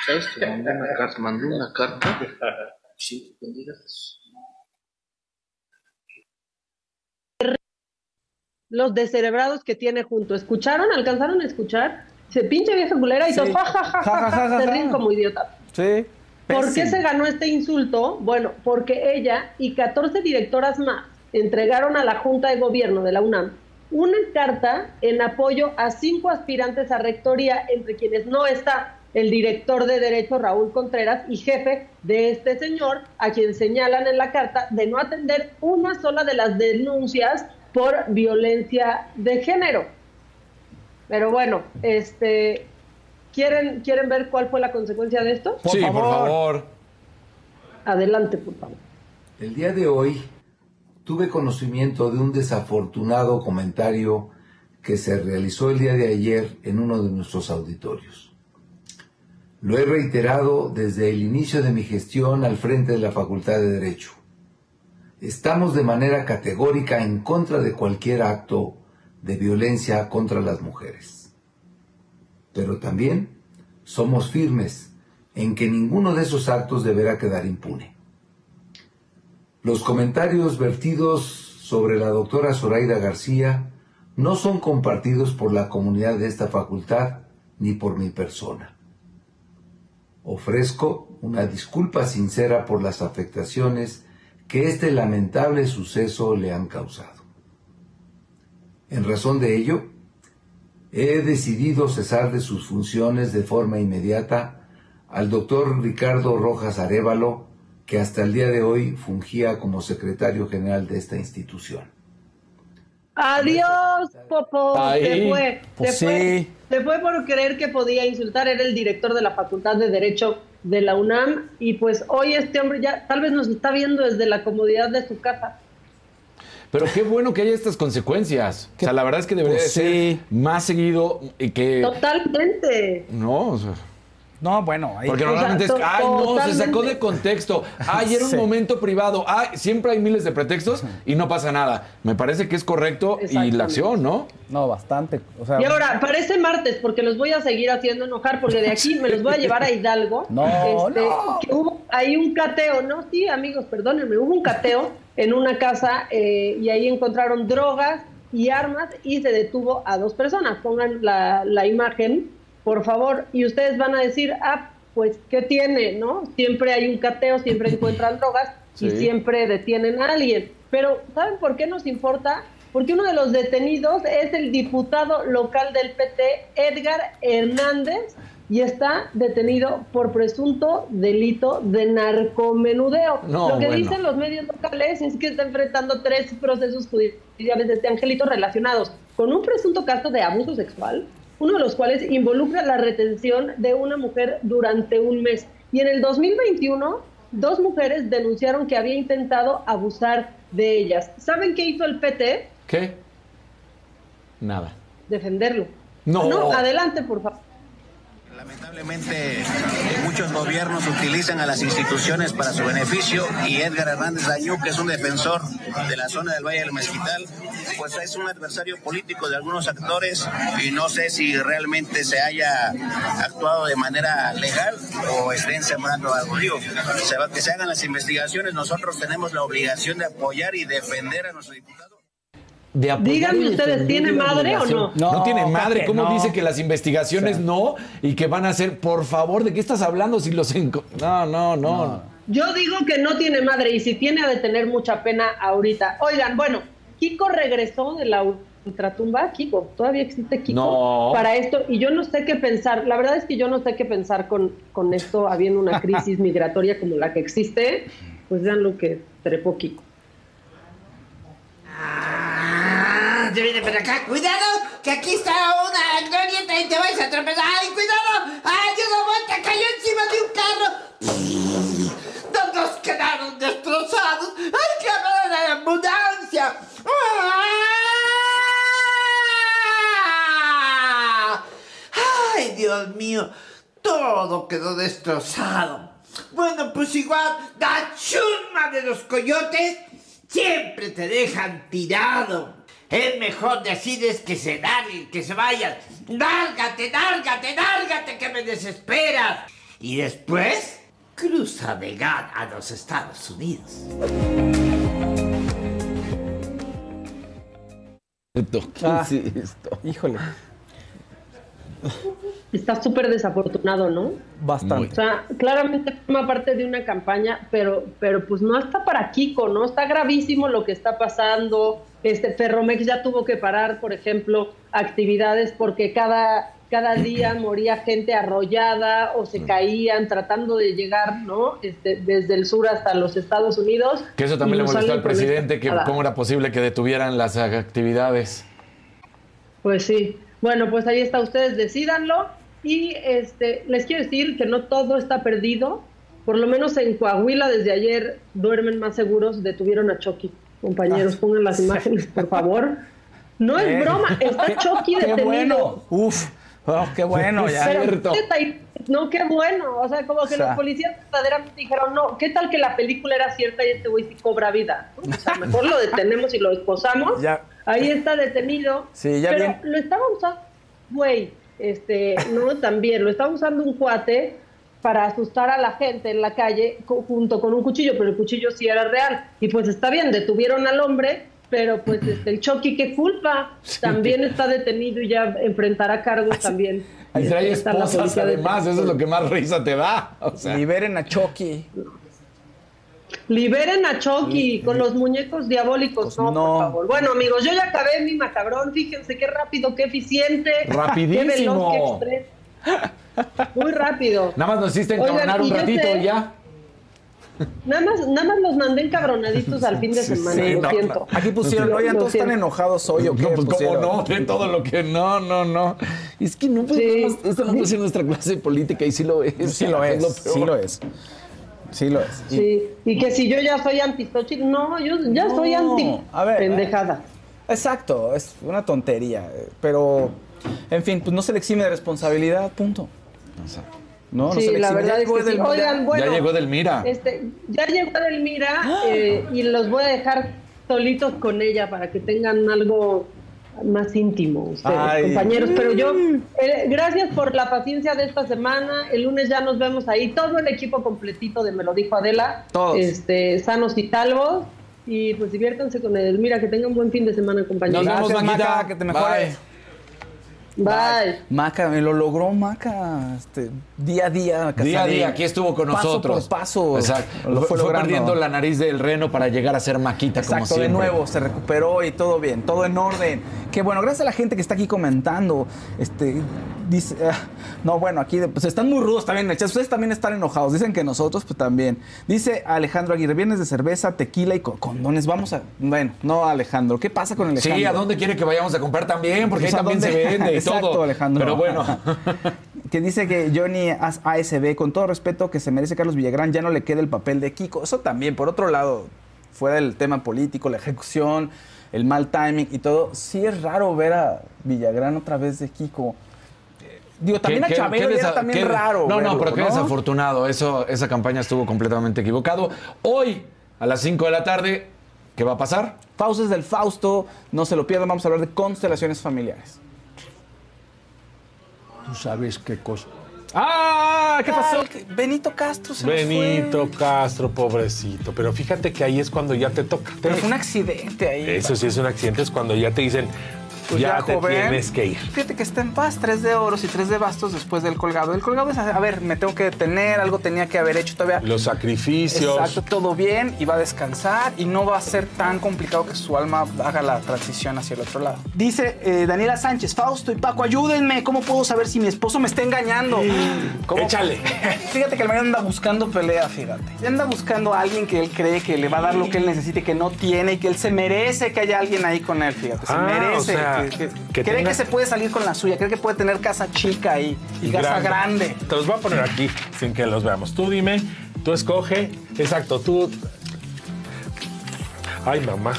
¿sabes que mandó una carta? Mandó una carta. Sí. Los descerebrados que tiene junto. ¿Escucharon? ¿Alcanzaron a escuchar? Se pinche vieja culera y Sí. todos, ja, ja, ja, ja, ja, Ja, ja, ja, se ríen como idiotas. Sí. ¿Por qué se ganó este insulto? Bueno, porque ella y 14 directoras más entregaron a la Junta de Gobierno de la UNAM una carta en apoyo a cinco aspirantes a rectoría, entre quienes no está el director de Derecho Raúl Contreras y jefe de este señor, a quien señalan en la carta de no atender una sola de las denuncias por violencia de género. Pero bueno, este, ¿quieren, ¿quieren ver cuál fue la consecuencia de esto? Por sí, favor. por favor. Adelante, por favor. El día de hoy tuve conocimiento de un desafortunado comentario que se realizó el día de ayer en uno de nuestros auditorios. Lo he reiterado desde el inicio de mi gestión al frente de la Facultad de Derecho. Estamos de manera categórica en contra de cualquier acto de violencia contra las mujeres. Pero también somos firmes en que ninguno de esos actos deberá quedar impune. Los comentarios vertidos sobre la doctora Zoraida García no son compartidos por la comunidad de esta facultad ni por mi persona. Ofrezco una disculpa sincera por las afectaciones que este lamentable suceso le han causado. En razón de ello, he decidido cesar de sus funciones de forma inmediata al doctor Ricardo Rojas Arevalo, que hasta el día de hoy fungía como secretario general de esta institución. Adiós, Popo. Ahí. Se fue. Pues se, fue sí. se fue por creer que podía insultar. Era el director de la Facultad de Derecho de la UNAM. Y pues hoy este hombre ya tal vez nos está viendo desde la comodidad de su casa. Pero qué bueno que haya estas consecuencias. O sea, la verdad es que debería Pues ser sí. más seguido y que... Totalmente. No, o sea, No, bueno, ahí. porque normalmente es, ay, no, se sacó de contexto. Ay, era un Sí. momento privado. Ay, siempre hay miles de pretextos y no pasa nada. Me parece que es correcto y la acción, ¿no? No, bastante. O sea, Y ahora, parece martes, porque los voy a seguir haciendo enojar, porque de aquí me los voy a llevar a Hidalgo. No, no. que hubo ahí un cateo, ¿no? Sí, amigos, perdónenme, hubo un cateo en una casa eh, y ahí encontraron drogas y armas y se detuvo a dos personas. Pongan la, la imagen, por favor, y ustedes van a decir, ah, pues, ¿qué tiene, no? Siempre hay un cateo, siempre encuentran drogas y siempre detienen a alguien. Pero, ¿saben por qué nos importa? Porque uno de los detenidos es el diputado local del PT, Edgar Hernández, y está detenido por presunto delito de narcomenudeo. No, Lo que bueno. dicen los medios locales es que está enfrentando tres procesos judiciales de este angelito relacionados con un presunto caso de abuso sexual, uno de los cuales involucra la retención de una mujer durante un mes. Y en el 2021, dos mujeres denunciaron que había intentado abusar de ellas. ¿Saben qué hizo el PT? ¿Qué? Nada. Defenderlo. No. No, adelante, por favor. Lamentablemente muchos gobiernos utilizan a las instituciones para su beneficio y Edgar Hernández Dañú, que es un defensor de la zona del Valle del Mezquital, pues es un adversario político de algunos actores y no sé si realmente se haya actuado de manera legal o estén sembrando algo. Digo, que se hagan las investigaciones, nosotros tenemos la obligación de apoyar y defender a nuestro diputado. De apoyar Díganme ustedes, ¿tiene madre o obligación. no? No, tiene No, madre. ¿Cómo no. dice que las investigaciones no y que van a ser, por favor, ¿de qué estás hablando si los enco- No, no, no. Yo digo que no tiene madre y si tiene ha de tener mucha pena ahorita. Oigan, bueno, Kiko regresó de la ultratumba. Kiko, todavía existe Kiko No. para esto y yo no sé qué pensar. La verdad es que yo no sé qué pensar con, con esto habiendo una crisis migratoria como la que existe. Pues vean lo que trepó Kiko. Ah, viene para acá. Cuidado, que aquí está una glorieta y te vais a tropezar. ¡Ay, cuidado! ¡Ay, una vuelta cayó encima de un carro! Todos quedaron destrozados. ¡Hay que hablar la ambulancia! ¡Ay, Dios mío! Todo quedó destrozado. Bueno, pues igual, la chusma de los coyotes siempre te dejan tirado. Es mejor decirles que se larguen, que se vayan. ¡Lárgate, lárgate, lárgate, que me desesperas! Y después, cruza de gas a los Estados Unidos. ¿Qué Ah. es esto? Híjole. Está súper desafortunado, ¿no? Bastante. O sea, claramente forma parte de una campaña, pero, pero pues no está para Kiko, ¿no? Está gravísimo lo que está pasando. Este Ferromex ya tuvo que parar, por ejemplo, actividades porque cada, cada día moría gente arrollada o se caían tratando de llegar, ¿no? Este, desde el sur hasta los Estados Unidos. Que eso también le molestó al presidente, que cómo era posible que detuvieran las actividades. Pues sí. Bueno, pues ahí está, ustedes decidanlo. Y este, les quiero decir que no todo está perdido. Por lo menos en Coahuila desde ayer duermen más seguros, detuvieron a Chucky. Compañeros, pongan las imágenes, por favor. No es Eh, broma, está qué- Chucky Qué detenido. bueno. Uf. Oh, qué bueno. Ya. Pero, no, qué bueno. O sea, como que O sea. los policías verdaderamente dijeron, no, ¿qué tal que la película era cierta y este güey sí cobra vida? O sea, mejor lo detenemos y lo esposamos. Ya. Ahí está detenido. Sí, ya Pero bien. lo estaba usando, güey, este, no, también, lo estaba usando un cuate para asustar a la gente en la calle co- junto con un cuchillo, pero el cuchillo sí era real. Y pues está bien, detuvieron al hombre, pero pues este, el Chucky, ¿qué culpa? También está detenido y ya enfrentará cargos también. Y trae Está la esposas además, eso es lo que más risa te da. O sea, Liberen a Chucky. Liberen a Chucky con los muñecos diabólicos, no, no. por favor. Bueno, amigos, yo ya acabé mi macabrón. Fíjense qué rápido, qué eficiente. Rapidísimo. Qué veloz, qué express. Muy rápido. nada más nos hiciste encabronar un ratito sé- y ya. Nada más, nada más los mandé encabronaditos al fin de semana, Sí, lo no, siento. Aquí pusieron, oigan, todos están enojados hoy o qué. No, pues cómo pusieron? no, de todo lo que no, no, no. Es que no, pues, Sí. nada más, esta no puede ser nuestra clase política y sí lo es. Sí lo es, sí lo es. Sí lo es. Y- Sí, y que si yo ya soy antistochil, no, yo ya No, soy anti a ver, pendejada. Exacto, es una tontería. Pero, en fin, pues no se le exime de responsabilidad, punto. No, no sí, se le la exime. verdad Ya es llegó que sí. Edelmira. Oigan, bueno, ya llegó Delmira. Este, ya llegó Edelmira eh, y los voy a dejar solitos con ella para que tengan algo más íntimo ustedes, Ay. compañeros. Pero yo, eh, gracias por la paciencia de esta semana. El lunes ya nos vemos ahí. Todo el equipo completito de Me lo dijo Adela. Todos. Este, sanos y salvos. Y pues diviértanse con Edelmira. Que tengan un buen fin de semana, compañeros. Nos vemos, Gracias, Maquita. Que te mejores. Bye. Bye. Maca, me lo logró Maca, este, día a día. Día a día, aquí estuvo con paso nosotros. Por paso, Exacto. Lo fue, fue, perdiendo la nariz del reno para llegar a ser maquita como Exacto, de siempre. nuevo, se recuperó y todo bien, todo en orden. Qué bueno, gracias a la gente que está aquí comentando. Este, Dice, ah, no, bueno, aquí pues están muy rudos también en el chat. Ustedes también están enojados. Dicen que nosotros, pues también. Dice Alejandro Aguirre, viernes de cerveza, tequila y con- condones. Vamos a. Bueno, no, Alejandro. ¿Qué pasa con Alejandro? Sí, ¿a dónde quiere que vayamos a comprar también? Porque Pues, ahí ¿a también se vende y Exacto, todo. Alejandro. Pero bueno. que dice que Johnny As- ASB, con todo respeto que se merece Carlos Villagrán, ya no le queda el papel de Kiko. Eso también, por otro lado, fuera del tema político, la ejecución, el mal timing y todo, sí es raro ver a Villagrán otra vez de Kiko. Digo, también Qué- a Chabelo qué era también qué- raro. No, no, verlo, pero qué ¿no? desafortunado. Eso, esa campaña estuvo completamente equivocado. Hoy, a las 5 de la tarde, ¿qué va a pasar? Faustos del Fausto, no se lo pierdan, vamos a hablar de constelaciones familiares. Tú sabes qué cosa. ¡Ah! ¿Qué pasó? Benito Castro se nos Benito Castro, pobrecito. Pero fíjate que ahí es cuando ya te toca. Pero fue un accidente ahí. Eso sí es un accidente, es cuando ya te dicen, Pues ya, ya, te joven. tienes que ir. Fíjate que está en paz, tres de oros y tres de bastos después del colgado. El colgado es, a ver, me tengo que detener, algo tenía que haber hecho todavía. Los sacrificios. Exacto, todo bien y va a descansar y no va a ser tan complicado que su alma haga la transición hacia el otro lado. Dice eh, Daniela Sánchez, Fausto y Paco, ayúdenme, ¿cómo puedo saber si mi esposo me está engañando? ¿Cómo? Échale. Fíjate que el marido anda buscando pelea, fíjate. Anda buscando a alguien que él cree que le va a dar lo que él necesite, que no tiene y que él se merece que haya alguien ahí con él, fíjate. Se Ah, merece. o sea, que, que- que cree tenga- que se puede salir con la suya, cree que puede tener casa chica ahí y casa grande. Te los voy a poner aquí sin que los veamos. Tú dime, tú escoge. Exacto, tú. Ay, mamá.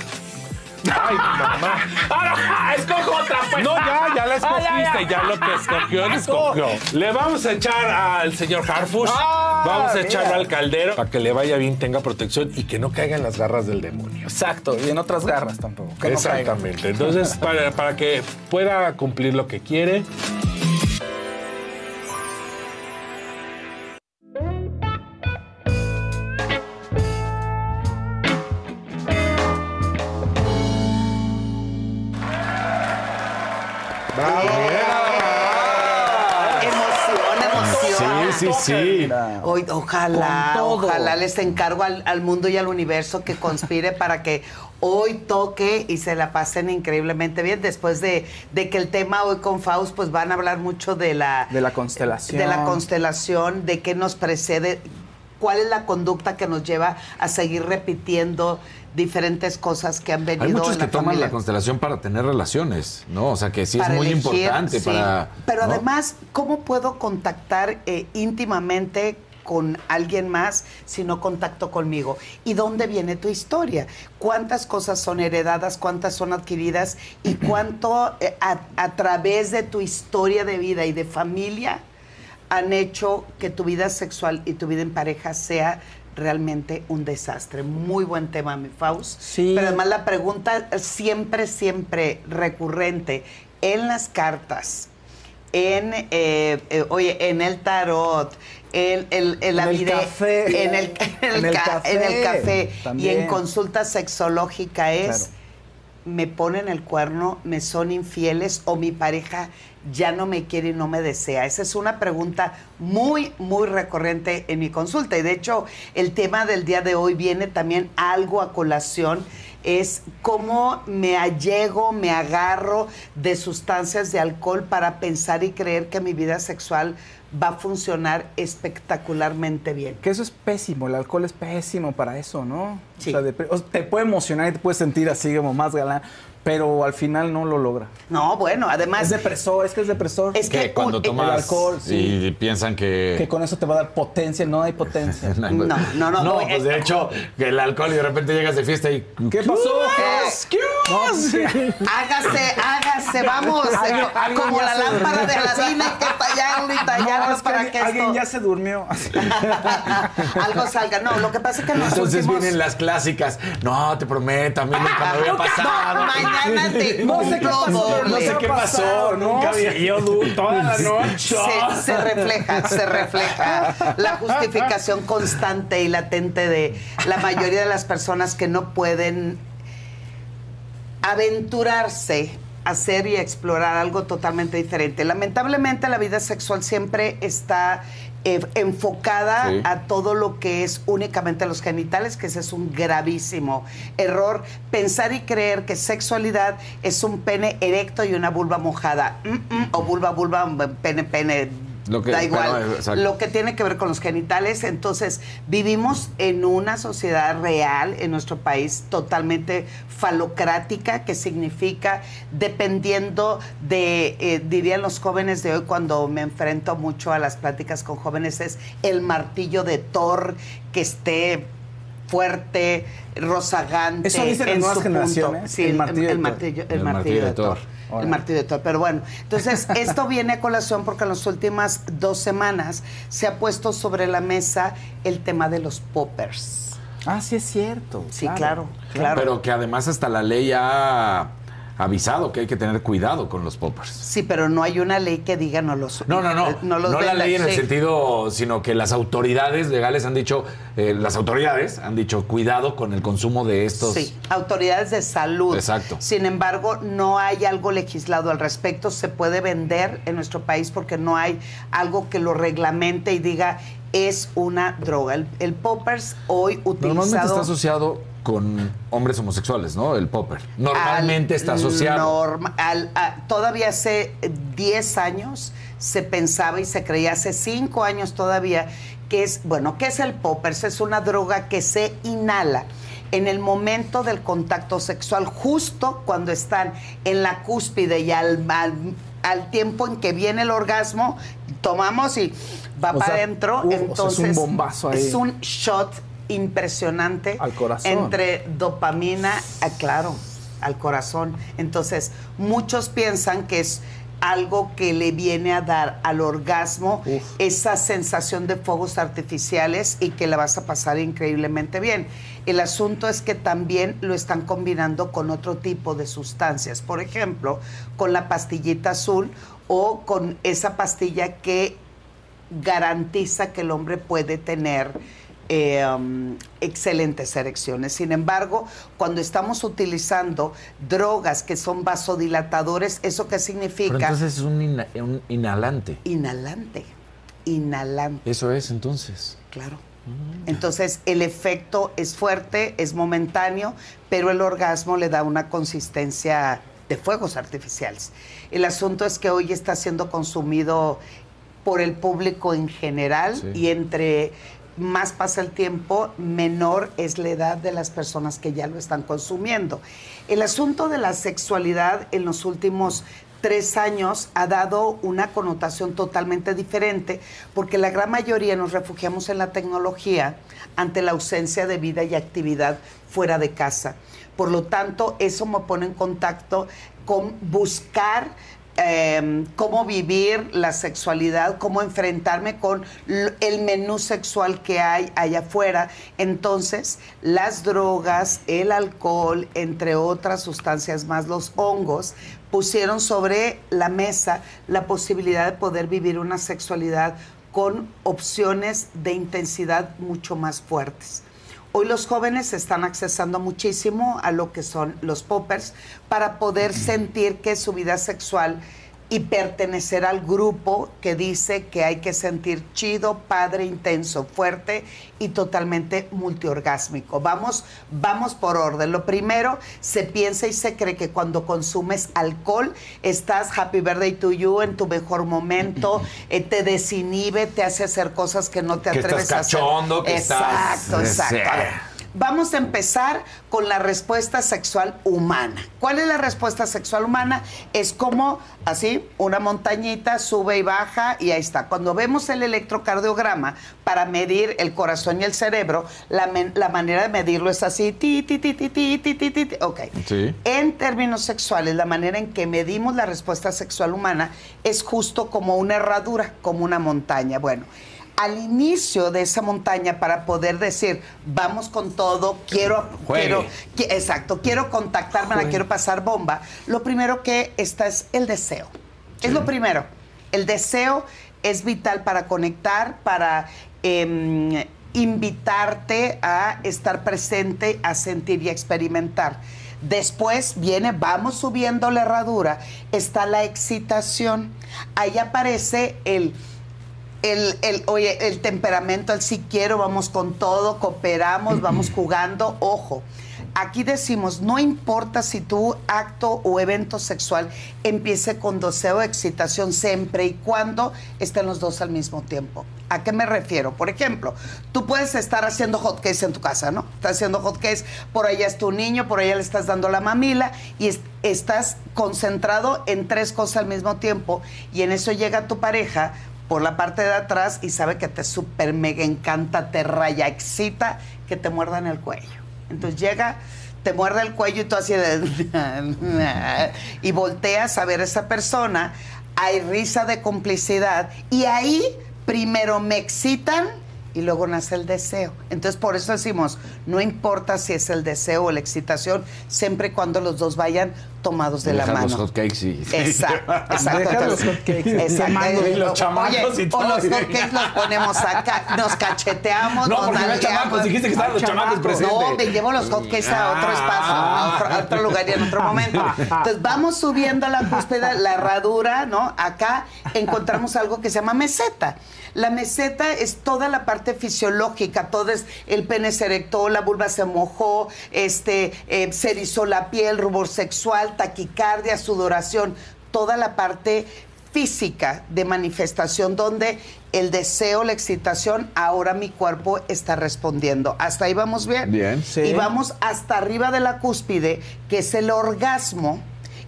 Ay, mamá. ¡Ah, escojo otra, pues! No, ya, ya la Ah, escogiste, ya, lo que escogió, lo escogió. Le vamos a echar al señor Harfush, Ah, vamos a echarlo al caldero para que le vaya bien, tenga protección y que no caiga en las garras del demonio. Exacto, y en otras garras tampoco. no. Exactamente. Entonces, para, para que pueda cumplir lo que quiere. Sí, sí, sí. Hoy, ojalá, ojalá les encargo al, al mundo y al universo que conspire para que hoy toque y se la pasen increíblemente bien. Después de, de que el tema hoy con Faust, pues van a hablar mucho de la, De la constelación. de la constelación, de qué nos precede, cuál es la conducta que nos lleva a seguir repitiendo diferentes cosas que han venido Hay muchos en que la toman familia. la constelación para tener relaciones, ¿no? O sea que sí es muy elegir, importante sí. para. Pero ¿no? además, ¿cómo puedo contactar eh, íntimamente con alguien más si no contacto conmigo? ¿Y dónde viene tu historia? ¿Cuántas cosas son heredadas? ¿Cuántas son adquiridas? ¿Y cuánto eh, a, a través de tu historia de vida y de familia han hecho que tu vida sexual y tu vida en pareja sea realmente un desastre. Muy buen tema, mi Faust. Sí. Pero además la pregunta siempre, siempre recurrente en las cartas, en, eh, eh, oye, en el tarot, en, la En el vide- café. en el, en el ca- café. en el café y en consulta sexológica es Claro. me ponen el cuerno, me son infieles o mi pareja ya no me quiere y no me desea? Esa es una pregunta muy, muy recurrente en mi consulta. Y de hecho, el tema del día de hoy viene también algo a colación. Es cómo me allego, me agarro de sustancias de alcohol para pensar y creer que mi vida sexual va a funcionar espectacularmente bien. Que eso es pésimo, el alcohol es pésimo para eso, ¿no? O sea, te puede emocionar y te puedes sentir así como más galán, pero al final no lo logra. No, bueno, además... Es depresor, es que es depresor. Es Que cuando un- tomas el alcohol, sí. y piensan que. Que con eso te va a dar potencia, no hay potencia. No, no, no. No, no, pues eh, de hecho, que el alcohol y de repente llegas de fiesta y. ¿Qué pasó? Eh, No, pues, Hágase, hágase, vamos. Alguien- alguien como ya la se lámpara de durmió. Aladina hay que tallarlo y tallarlo No, es que para alguien, que alguien esto ya se durmió. algo salga. No, lo que pasa es que en los Entonces últimos... vienen las clásicas. No, te prometo, a mí nunca me había pasado. No, sé qué pasó, no sé qué pasó, nunca yo toda la noche. Se, se refleja, se refleja la justificación constante y latente de la mayoría de las personas que no pueden aventurarse a hacer y explorar algo totalmente diferente. Lamentablemente la vida sexual siempre está eh, enfocada Sí. a todo lo que es únicamente los genitales, que ese es un gravísimo error. Pensar y creer que sexualidad es un pene erecto y una vulva mojada. Mm, mm, o vulva, vulva, pene, pene. Lo que- da igual. pero, lo que tiene que ver con los genitales. Entonces, vivimos en una sociedad real en nuestro país totalmente falocrática, que significa, dependiendo de, eh, dirían los jóvenes de hoy, cuando me enfrento mucho a las pláticas con jóvenes, es el martillo de Thor que esté fuerte, rozagante. Eso dicen las nuevas generaciones, Sí, el el martillo el el de Thor. El martillo de Thor. Pero bueno, entonces esto viene a colación porque en las últimas dos semanas se ha puesto sobre la mesa el tema de los poppers. Ah, sí es cierto. Sí, claro, claro. Pero que además hasta la ley ha avisado que hay que tener cuidado con los poppers. Sí, pero no hay una ley que diga no los No, no, no. eh, No, los la ley en el sentido, sino que las autoridades legales han dicho, eh, las autoridades han dicho, cuidado con el consumo de estos. Sí, autoridades de salud. Exacto. Sin embargo, no hay algo legislado al respecto. Se puede vender en nuestro país porque no hay algo que lo reglamente y diga es una droga. El, el poppers hoy utilizado... Normalmente está asociado con hombres homosexuales, ¿no? El popper. Normalmente al está asociado. norma- al- a- todavía hace 10 años se pensaba y se creía, hace 5 años todavía, que es, bueno, ¿qué es el poppers? Es una droga que se inhala en el momento del contacto sexual, justo cuando están en la cúspide y al, al, al tiempo en que viene el orgasmo, tomamos y va O para adentro. o sea, es un entonces, bombazo ahí. es un shot impresionante Al corazón. entre dopamina, ah, claro, al corazón. Entonces, muchos piensan que es algo que le viene a dar al orgasmo esa sensación de fuegos artificiales y que la vas a pasar increíblemente bien. El asunto es que también lo están combinando con otro tipo de sustancias, por ejemplo, con la pastillita azul o con esa pastilla que garantiza que el hombre puede tener eh, um, excelentes erecciones. Sin embargo, cuando estamos utilizando drogas que son vasodilatadores, ¿eso qué Pero significa? entonces es un, ina- un inhalante. Inhalante. Inhalante, Eso es entonces. claro. Entonces, el efecto es fuerte, es momentáneo, pero el orgasmo le da una consistencia de fuegos artificiales. El asunto es que hoy está siendo consumido por el público en general Sí. y entre más pasa el tiempo, menor es la edad de las personas que ya lo están consumiendo. El asunto de la sexualidad en los últimos tres años ha dado una connotación totalmente diferente porque la gran mayoría nos refugiamos en la tecnología ante la ausencia de vida y actividad fuera de casa. Por lo tanto, eso me pone en contacto con buscar eh, cómo vivir la sexualidad, cómo enfrentarme con el menú sexual que hay allá afuera. Entonces, las drogas, el alcohol, entre otras sustancias más, los hongos, pusieron sobre la mesa la posibilidad de poder vivir una sexualidad con opciones de intensidad mucho más fuertes. Hoy los jóvenes están accesando muchísimo a lo que son los poppers para poder sentir que su vida sexual y pertenecer al grupo que dice que hay que sentir chido, padre, intenso, fuerte y totalmente multiorgásmico. Vamos, vamos por orden. Lo primero, se piensa y se cree que cuando consumes alcohol estás happy birthday to you en tu mejor momento, eh, te desinhibe, te hace hacer cosas que no te Que atreves estás a hacer. que estás- Exacto, Vamos a empezar con la respuesta sexual humana. ¿Cuál es la respuesta sexual humana? Es como así, una montañita sube y baja y ahí está. Cuando vemos el electrocardiograma para medir el corazón y el cerebro, la, la manera de medirlo es así, ti, ti, ti, ti, ti, ti, ti, ti. Ok. Sí. En términos sexuales, la manera en que medimos la respuesta sexual humana es justo como una herradura, como una montaña. Bueno, al inicio de esa montaña, para poder decir, vamos con todo, quiero, Juegue. quiero, qui- exacto, quiero contactarme, la quiero pasar bomba, lo primero que está es el deseo. Es lo primero. El deseo es vital para conectar, para em, invitarte a estar presente, a sentir y a experimentar. Después viene, vamos subiendo la herradura, está la excitación. Ahí aparece el el, el, oye, el temperamento, el sí quiero, vamos con todo, cooperamos, vamos jugando, ojo. Aquí decimos, no importa si tu acto o evento sexual empiece con deseo o excitación siempre y cuando estén los dos al mismo tiempo. ¿A qué me refiero? Por ejemplo, tú puedes estar haciendo hotcakes en tu casa, ¿no? Estás haciendo hotcakes, por allá es tu niño, por allá le estás dando la mamila y es- estás concentrado en tres cosas al mismo tiempo y en eso llega tu pareja por la parte de atrás y sabe que te súper mega encanta, te raya, excita que te muerdan el cuello. Entonces llega, te muerde el cuello y tú así de... y volteas a ver a esa persona, hay risa de complicidad y ahí primero me excitan y luego nace el deseo. Entonces por eso decimos, no importa si es el deseo o la excitación, siempre y cuando los dos vayan tomados de la Dejar los mano. hotcakes y... Exacto, exacto. Deja los hotcakes. Y los Oye, chamacos y O todo. los hotcakes los ponemos acá, nos cacheteamos, No, nos no chamacos, dijiste que estaban los chamacos presentes. No, me llevo los hotcakes a otro espacio, a otro, a otro lugar y en otro momento. Entonces vamos subiendo la cúspide, la herradura, ¿no? Acá encontramos algo que se llama meseta. La meseta es toda la parte fisiológica, todo es el pene se erectó, la vulva se mojó, este, eh, se erizó la piel, rubor sexual, taquicardia, sudoración, toda la parte física de manifestación donde el deseo, la excitación, ahora mi cuerpo está respondiendo. ¿Hasta ahí vamos bien? Bien. Y vamos hasta arriba de la cúspide, que es el orgasmo.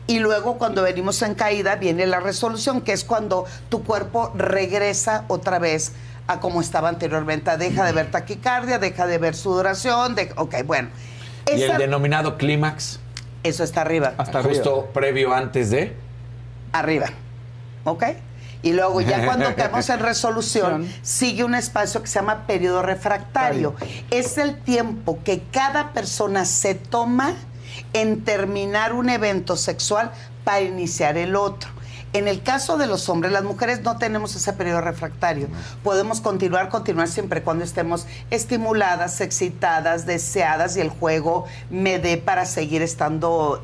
Y luego cuando venimos en caída viene la resolución, que es cuando tu cuerpo regresa otra vez a como estaba anteriormente. Deja de ver taquicardia, deja de ver sudoración, de, ok, bueno. Y el denominado clímax, eso está arriba. justo previo antes de... arriba. ¿Ok? Y luego ya cuando caemos en resolución, sigue un espacio que se llama periodo refractario. Es el tiempo que cada persona se toma en terminar un evento sexual para iniciar el otro. En el caso de los hombres, las mujeres no tenemos ese periodo refractario. Podemos continuar, continuar siempre cuando estemos estimuladas, excitadas, deseadas y el juego me dé para seguir estando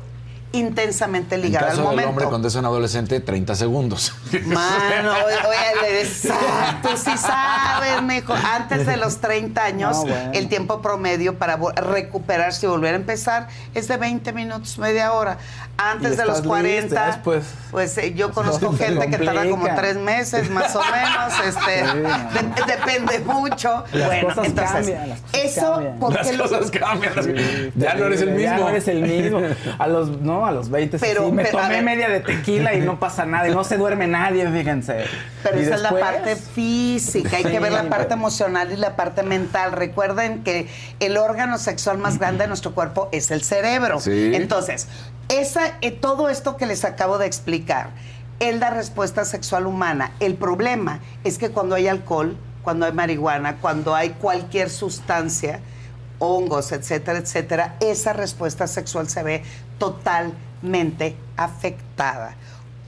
intensamente En ligada al caso del momento. hombre cuando es un adolescente, 30 segundos. Mano, oye, exacto, sí sabes, mijo. Antes de los 30 años, No, bueno. el tiempo promedio para recuperarse y volver a empezar es de 20 minutos, media hora. Antes de los estás 40, lista, después. pues eh, yo conozco gente que tarda como tres meses, más o menos. Este, Sí, de- depende mucho. Las bueno, cosas entonces, cambian, las cosas eso, cambian. porque Las cosas cambian. ya no eres el mismo. Ya no eres el mismo. A los, no, a los 20 sí, Pero- me pero, tomé media de tequila y no pasa nada y no se duerme nadie, fíjense. Pero Y esa es la parte física, hay que Sí, ver la parte emocional y la parte mental. Recuerden que el órgano sexual más grande de nuestro cuerpo es el cerebro. Sí. Entonces, esa, eh, todo esto que les acabo de explicar es la respuesta sexual humana. El problema es que cuando hay alcohol, cuando hay marihuana, cuando hay cualquier sustancia, hongos, etcétera, etcétera, esa respuesta sexual se ve totalmente afectada.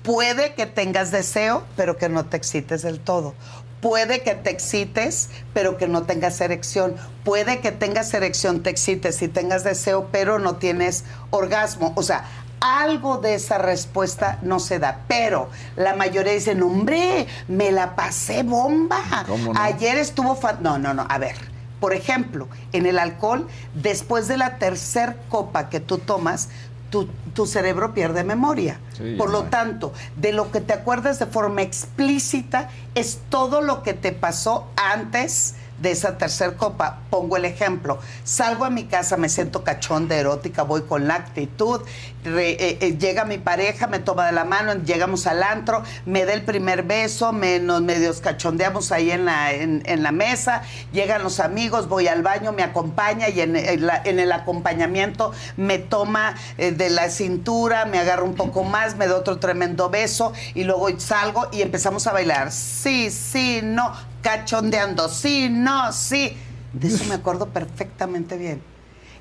Puede que tengas deseo, pero que no te excites del todo. Puede que te excites, pero que no tengas erección. Puede que tengas erección, te excites y tengas deseo, pero no tienes orgasmo. O sea, algo de esa respuesta no se da. Pero la mayoría dicen, hombre, me la pasé bomba. ¿Cómo no? Ayer estuvo... fa-". No, no, no. A ver, por ejemplo, en el alcohol, después de la tercer copa que tú tomas, tu, tu cerebro pierde memoria. Sí, Por lo tanto, de lo que te acuerdas de forma explícita es todo lo que te pasó antes de esa tercer copa. Pongo el ejemplo. Salgo a mi casa, me siento cachonda, erótica, voy con la actitud. eh, eh, llega mi pareja, me toma de la mano, llegamos al antro, me da el primer beso, me, nos medios cachondeamos ahí en la, en, la mesa. Llegan los amigos, voy al baño, me acompaña y en, en la- en el acompañamiento me toma eh, de la cintura, me agarra un poco más, me da otro tremendo beso y luego salgo y empezamos a bailar. Sí, sí, no, cachondeando, sí, no, sí. De eso me acuerdo perfectamente bien.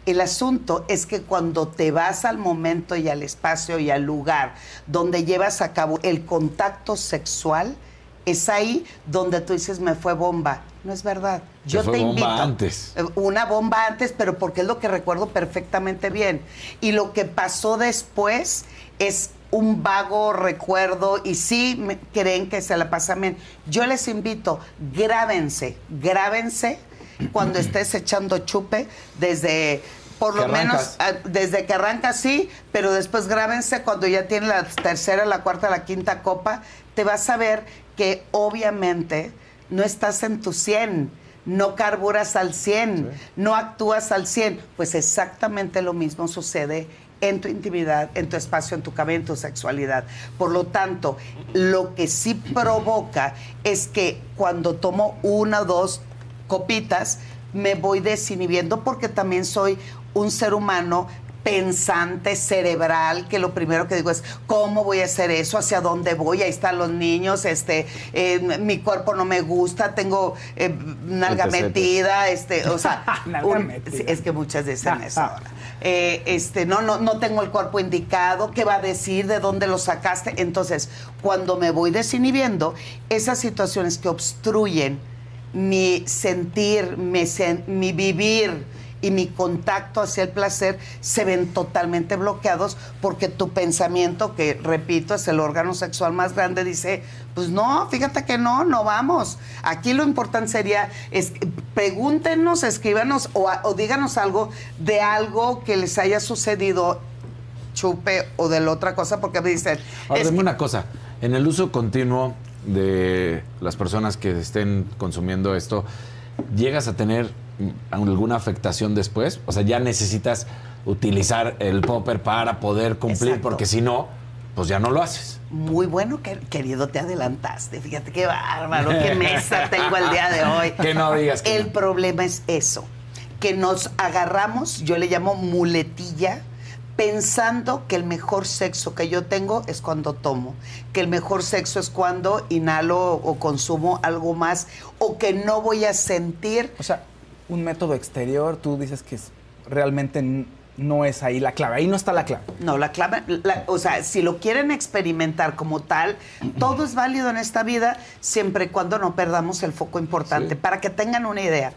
El asunto es que cuando te vas al momento y al espacio y al lugar donde llevas a cabo el contacto sexual, es ahí donde tú dices, me fue bomba. No es verdad. Yo fue te bomba invito. antes. Eh, Una bomba antes, pero porque es lo que recuerdo perfectamente bien. Y lo que pasó después es un vago recuerdo y sí me- creen que se la pasan bien. Yo les invito, grábense, grábense cuando estés echando chupe desde por lo menos ah, desde que arranca sí, pero después grábense cuando ya tiene la tercera, la cuarta, la quinta copa, te vas a ver que obviamente no estás en tu 100, no carburas al 100, no actúas al 100, pues exactamente lo mismo sucede en tu intimidad, en tu espacio, en tu cabello, en tu sexualidad. Por lo tanto, lo que sí provoca es que cuando tomo una o dos copitas, me voy desinhibiendo porque también soy un ser humano pensante, cerebral, que lo primero que digo es, ¿cómo voy a hacer eso? ¿Hacia dónde voy? Ahí están los niños, este, eh, mi cuerpo no me gusta, tengo eh, nalga metida, este, o sea, un- es que muchas dicen Ah, eso ah. ahora. Eh, este, no, no, no tengo el cuerpo indicado, ¿qué va a decir? ¿De dónde lo sacaste? Entonces, cuando me voy desinhibiendo, esas situaciones que obstruyen mi sentir, mi, mi vivir y mi contacto hacia el placer se ven totalmente bloqueados porque tu pensamiento, que repito, es el órgano sexual más grande, dice, pues no, fíjate que no, no vamos. Aquí lo importante sería, es, pregúntenos, escríbanos o, o díganos algo de algo que les haya sucedido chupe o de la otra cosa, porque me dicen, Ahora, dime una cosa. En el uso continuo de las personas que estén consumiendo esto, ¿llegas a tener alguna afectación después? O sea, ya necesitas utilizar el popper para poder cumplir, Exacto. porque si no, pues ya no lo haces. Muy bueno, que- querido, te adelantaste. Fíjate qué bárbaro, qué mesa tengo el día de hoy. Que no digas que El problema es eso, que nos agarramos, yo le llamo muletilla, pensando que el mejor sexo que yo tengo es cuando tomo, que el mejor sexo es cuando inhalo o consumo algo más, o que no voy a sentir. O sea, un método exterior, tú dices que es- realmente no es ahí la clave. Ahí no está la clave. No, la clave, la- o sea, si lo quieren experimentar como tal, todo es válido en esta vida siempre y cuando no perdamos el foco importante. Para que tengan una idea,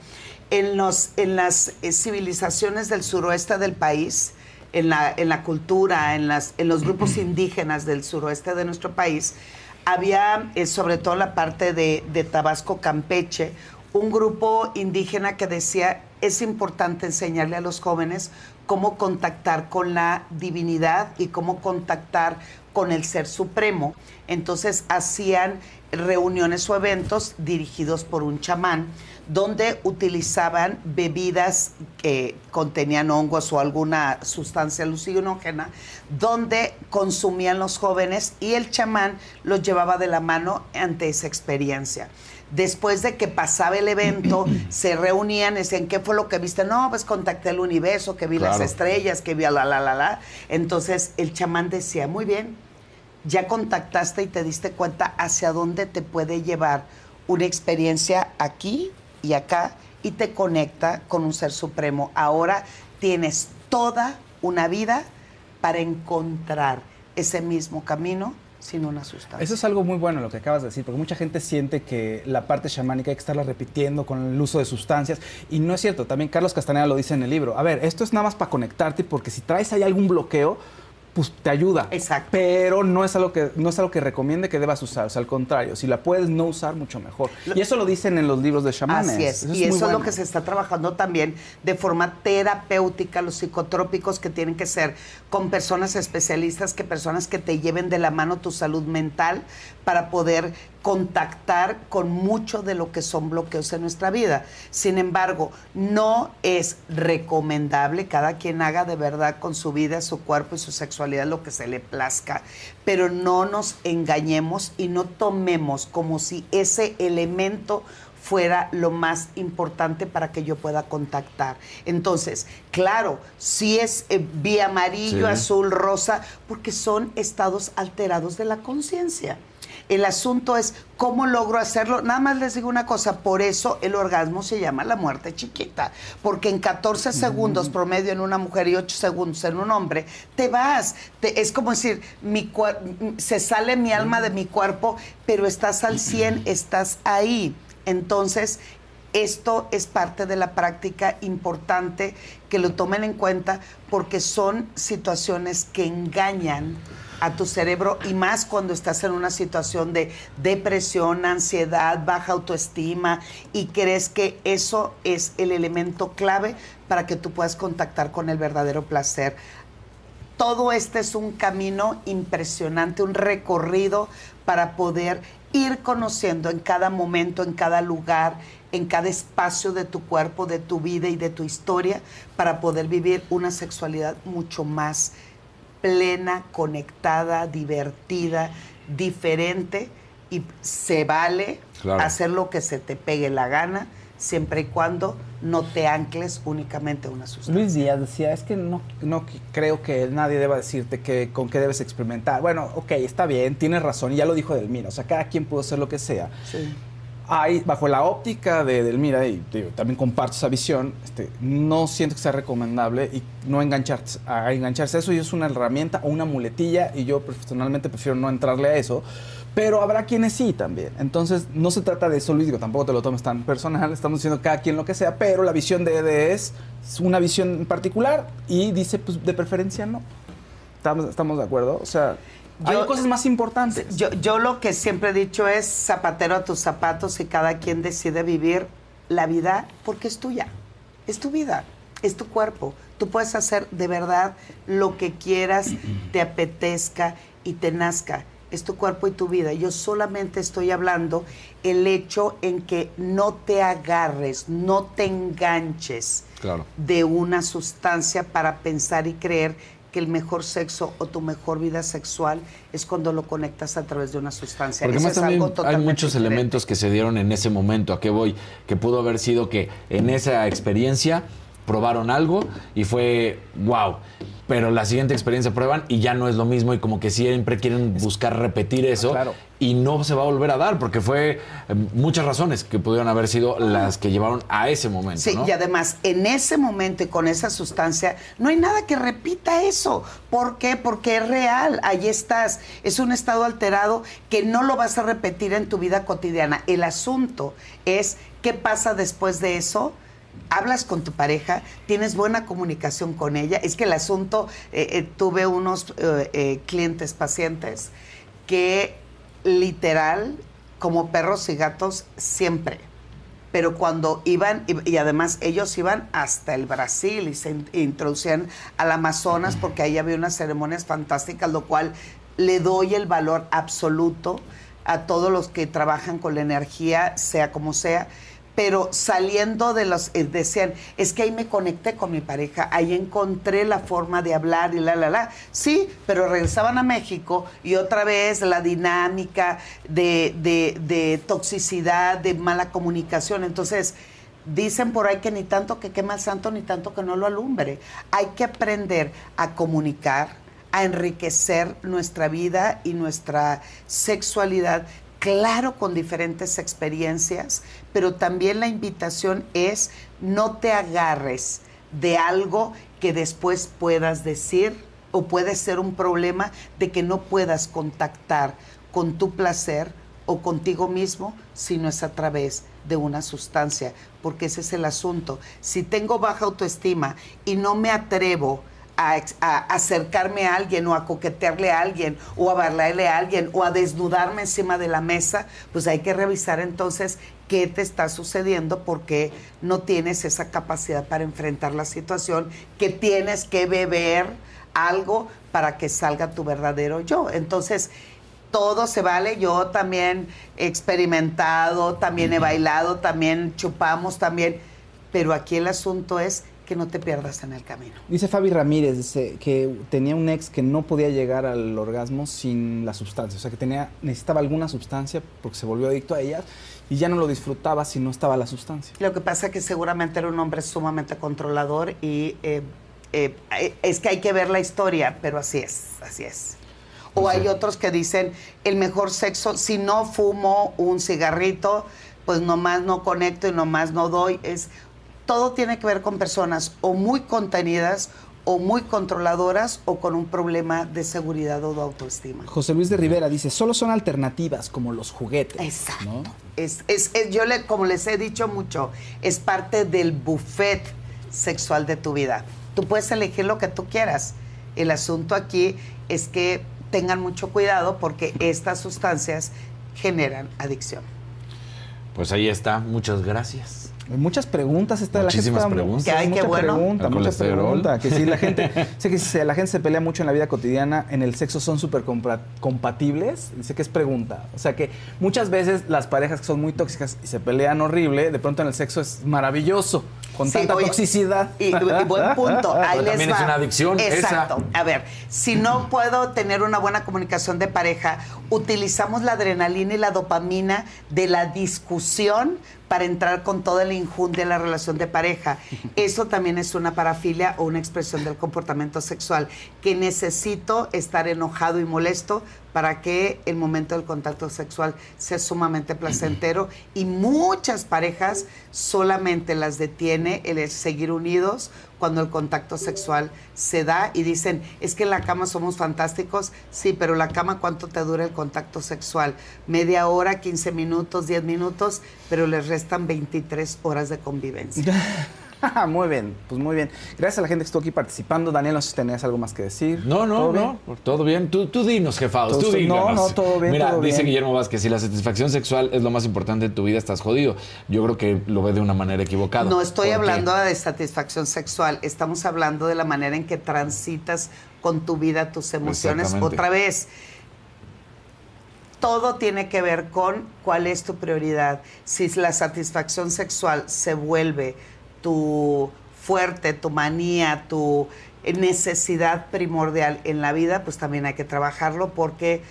en, los, en las eh, civilizaciones del suroeste del país, en la, en la cultura, en, las, en los grupos indígenas del suroeste de nuestro país, había, eh, sobre todo la parte de, de Tabasco, Campeche, un grupo indígena que decía, es importante enseñarle a los jóvenes cómo contactar con la divinidad y cómo contactar con el ser supremo. Entonces hacían reuniones o eventos dirigidos por un chamán donde utilizaban bebidas que contenían hongos o alguna sustancia alucinógena, donde consumían los jóvenes y el chamán los llevaba de la mano ante esa experiencia. Después de que pasaba el evento, se reunían, decían, ¿qué fue lo que viste? No, pues contacté el universo, que vi las estrellas, que vi a la, la, la, la. Entonces el chamán decía, muy bien, ya contactaste y te diste cuenta hacia dónde te puede llevar una experiencia aquí y acá y te conecta con un ser supremo. Ahora tienes toda una vida para encontrar ese mismo camino sin una sustancia. Eso es algo muy bueno lo que acabas de decir, porque mucha gente siente que la parte chamánica hay que estarla repitiendo con el uso de sustancias. Y no es cierto, también Carlos Castaneda lo dice en el libro. A ver, esto es nada más para conectarte, porque si traes ahí algún bloqueo, pues te ayuda. Exacto. Pero no es algo que, no es algo que recomiende que debas usar. O sea, al contrario, si la puedes no usar, mucho mejor. Y eso lo dicen en los libros de chamanes. Así es. y eso es bueno. lo que se está trabajando también de forma terapéutica, los psicotrópicos que tienen que ser con personas especialistas, que personas que te lleven de la mano tu salud mental para poder contactar con mucho de lo que son bloqueos en nuestra vida. Sin embargo, no es recomendable, cada quien haga de verdad con su vida, su cuerpo y su sexualidad lo que se le plazca, pero no nos engañemos y no tomemos como si ese elemento fuera lo más importante para que yo pueda contactar. Entonces, claro, si es eh, vía amarillo, Sí. azul, rosa, porque son estados alterados de la conciencia. El asunto es cómo logro hacerlo. Nada más les digo una cosa, por eso el orgasmo se llama la muerte chiquita, porque en 14 segundos promedio en una mujer y 8 segundos en un hombre, te vas. Te- es como decir, mi se sale mi alma de mi cuerpo, pero estás al 100, estás ahí. Entonces, esto es parte de la práctica importante que lo tomen en cuenta porque son situaciones que engañan a tu cerebro y más cuando estás en una situación de depresión, ansiedad, baja autoestima y crees que eso es el elemento clave para que tú puedas contactar con el verdadero placer. Todo este es un camino impresionante, un recorrido para poder ir conociendo en cada momento, en cada lugar, en cada espacio de tu cuerpo, de tu vida y de tu historia, para poder vivir una sexualidad mucho más plena, conectada, divertida, diferente y se vale Claro. hacer lo que se te pegue la gana siempre y cuando no te ancles únicamente a una sustancia. Luis Díaz decía, es que no, no creo que nadie deba decirte que, con qué debes experimentar. Bueno, ok, está bien, tienes razón, y ya lo dijo Delmira, o sea, cada quien puede hacer lo que sea. Hay, bajo la óptica de Delmira, y digo, también comparto esa visión, este, no siento que sea recomendable y no engancharse a engancharse a eso, y es una herramienta o una muletilla, y yo personalmente prefiero no entrarle a eso, pero habrá quienes sí también. Entonces, no se trata de eso, Luis, digo, tampoco te lo tomes tan personal, estamos diciendo cada quien lo que sea, pero la visión de ED es una visión en particular y dice, pues, de preferencia no. ¿Estamos, estamos de acuerdo? O sea, hay cosas más importantes. Yo, yo lo que siempre he dicho es zapatero a tus zapatos y cada quien decide vivir la vida porque es tuya. Es tu vida, es tu cuerpo. Tú puedes hacer de verdad lo que quieras, te apetezca y te nazca. Es tu cuerpo y tu vida. Yo solamente estoy hablando el hecho en que no te agarres, no te enganches Claro. de una sustancia para pensar y creer que el mejor sexo o tu mejor vida sexual es cuando lo conectas a través de una sustancia. Porque Eso más es también algo hay muchos diferente. elementos que se dieron en ese momento. ¿A qué voy? Que pudo haber sido que en esa experiencia probaron algo y fue wow. Pero la siguiente experiencia prueban y ya no es lo mismo y como que siempre quieren buscar repetir eso y no se va a volver a dar porque fue eh, muchas razones que pudieron haber sido las que llevaron a ese momento. Sí, ¿no? y además, en ese momento y con esa sustancia, no hay nada que repita eso. ¿Por qué? Porque es real, ahí estás. Es un estado alterado que no lo vas a repetir en tu vida cotidiana. El asunto es qué pasa después de eso. Hablas con tu pareja, tienes buena comunicación con ella. Es que el asunto, eh, eh, tuve unos eh, clientes, pacientes, que literal, como perros y gatos, siempre pero cuando iban, y, además ellos iban hasta el Brasil y se in- introducían al Amazonas porque ahí había unas ceremonias fantásticas, lo cual le doy el valor absoluto a todos los que trabajan con la energía, sea como sea. Pero saliendo de los, eh, decían, es que ahí me conecté con mi pareja, ahí encontré la forma de hablar y la, la, la. Sí, pero regresaban a México y otra vez la dinámica de, de- de toxicidad, de mala comunicación. Entonces, dicen por ahí que ni tanto que quema el santo, ni tanto que no lo alumbre. Hay que aprender a comunicar, a enriquecer nuestra vida y nuestra sexualidad claro con diferentes experiencias, pero también la invitación es no te agarres de algo que después puedas decir o puede ser un problema de que no puedas contactar con tu placer o contigo mismo si no es a través de una sustancia, porque ese es el asunto. Si tengo baja autoestima y no me atrevo a, acercarme a alguien o a coquetearle a alguien o a bailarle a alguien o a desnudarme encima de la mesa, pues hay que revisar entonces qué te está sucediendo porque no tienes esa capacidad para enfrentar la situación, que tienes que beber algo para que salga tu verdadero yo. Entonces, todo se vale. Yo también he experimentado, también he bailado, también chupamos, también. Pero aquí el asunto es que no te pierdas en el camino. Dice Fabi Ramírez dice que tenía un ex que no podía llegar al orgasmo sin la sustancia, o sea que tenía necesitaba alguna sustancia porque se volvió adicto a ella y ya no lo disfrutaba si no estaba la sustancia. Lo que pasa es que seguramente era un hombre sumamente controlador y eh, eh, es que hay que ver la historia, pero así es, así es. O hay otros que dicen, el mejor sexo, si no fumo un cigarrito, pues nomás no conecto y nomás no doy. Es, todo tiene que ver con personas o muy contenidas o muy controladoras o con un problema de seguridad o de autoestima. José Luis de Rivera dice, solo son alternativas como los juguetes. Exacto. Es, es- es- yo le, como les he dicho mucho, es parte del buffet sexual de tu vida. Tú puedes elegir lo que tú quieras. El asunto aquí es que tengan mucho cuidado porque estas sustancias generan adicción. Pues ahí está, muchas gracias. Muchas preguntas esta la gente Muchísimas está- preguntas. Que hay, mucha qué bueno. pregunta, El mucha colesterol. pregunta. Que si la gente, sé que si la gente se pelea mucho en la vida cotidiana, en el sexo son súper compatibles. Dice que es pregunta. O sea que muchas veces las parejas que son muy tóxicas y se pelean horrible, de pronto en el sexo es maravilloso, con Sí, tanta oye, toxicidad. Y, y buen punto. Ahí les también va. es una adicción, esa. Exacto. A ver, si no puedo tener una buena comunicación de pareja, utilizamos la adrenalina y la dopamina de la discusión para entrar con toda la injundia en la relación de pareja. Eso también es una parafilia o una expresión del comportamiento sexual, que necesito estar enojado y molesto para que el momento del contacto sexual sea sumamente placentero y muchas parejas solamente las detiene el seguir unidos cuando el contacto sexual se da y dicen, es que en la cama somos fantásticos, sí, pero la cama cuánto te dura el contacto sexual? Media hora, 15 minutos, 10 minutos, pero les restan 23 horas de convivencia. muy bien, pues muy bien. Gracias a la gente que estuvo aquí participando. Daniel, no sé si tenías algo más que decir. No, no, ¿Todo bien? no. Todo bien. Tú, tú dinos, jefaos. Todo Tú está- no, no, todo bien, Mira, todo dice bien. Guillermo Vázquez, si la satisfacción sexual es lo más importante en tu vida, estás jodido. Yo creo que lo ve de una manera equivocada. No estoy hablando de satisfacción sexual, estamos hablando de la manera en que transitas con tu vida, tus emociones. Otra vez, todo tiene que ver con cuál es tu prioridad. Si la satisfacción sexual se vuelve tu fuerte, tu manía, tu necesidad primordial en la vida, pues también hay que trabajarlo porque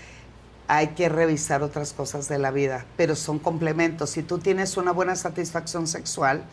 hay que revisar otras cosas de la vida, pero son complementos. Si tú tienes una buena satisfacción sexual,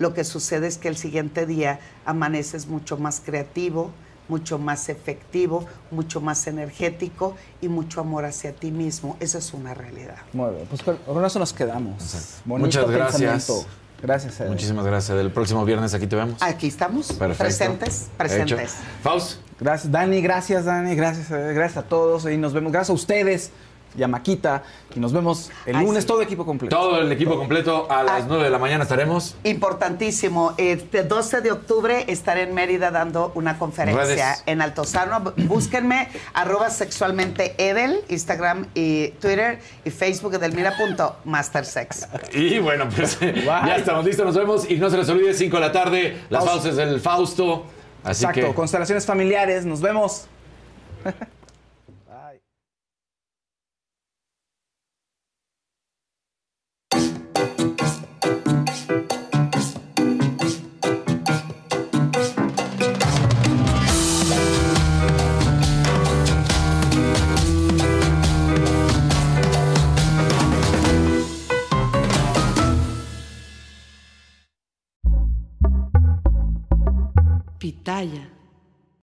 lo que sucede es que el siguiente día amaneces mucho más creativo, mucho más efectivo, mucho más energético y mucho amor hacia ti mismo. Esa es una realidad. Muy bien, pues con, eso nos quedamos. Muchas gracias. Gracias. Muchísimas gracias. El próximo viernes aquí te vemos. Aquí estamos, Perfecto. presentes, presentes. Faust. Gracias, Dani. Gracias, Dani. Gracias, gracias a todos. Y nos vemos. Gracias a ustedes y a Maquita. Y nos vemos el Ay, lunes, sí. todo equipo completo. Todo el equipo completo a Ah. las 9 de la mañana estaremos. Importantísimo. Este 12 de octubre estaré en Mérida dando una conferencia Redes. en Altozano. Búsquenme arroba sexualmente Edel, Instagram y Twitter y Facebook edelmira.mastersex. Y bueno, pues ya estamos listos, nos vemos. Y no se les olvide, 5 de la tarde, las Pausa. pausas del Fausto. Así Exacto, que constelaciones familiares. Nos vemos. Pitaya.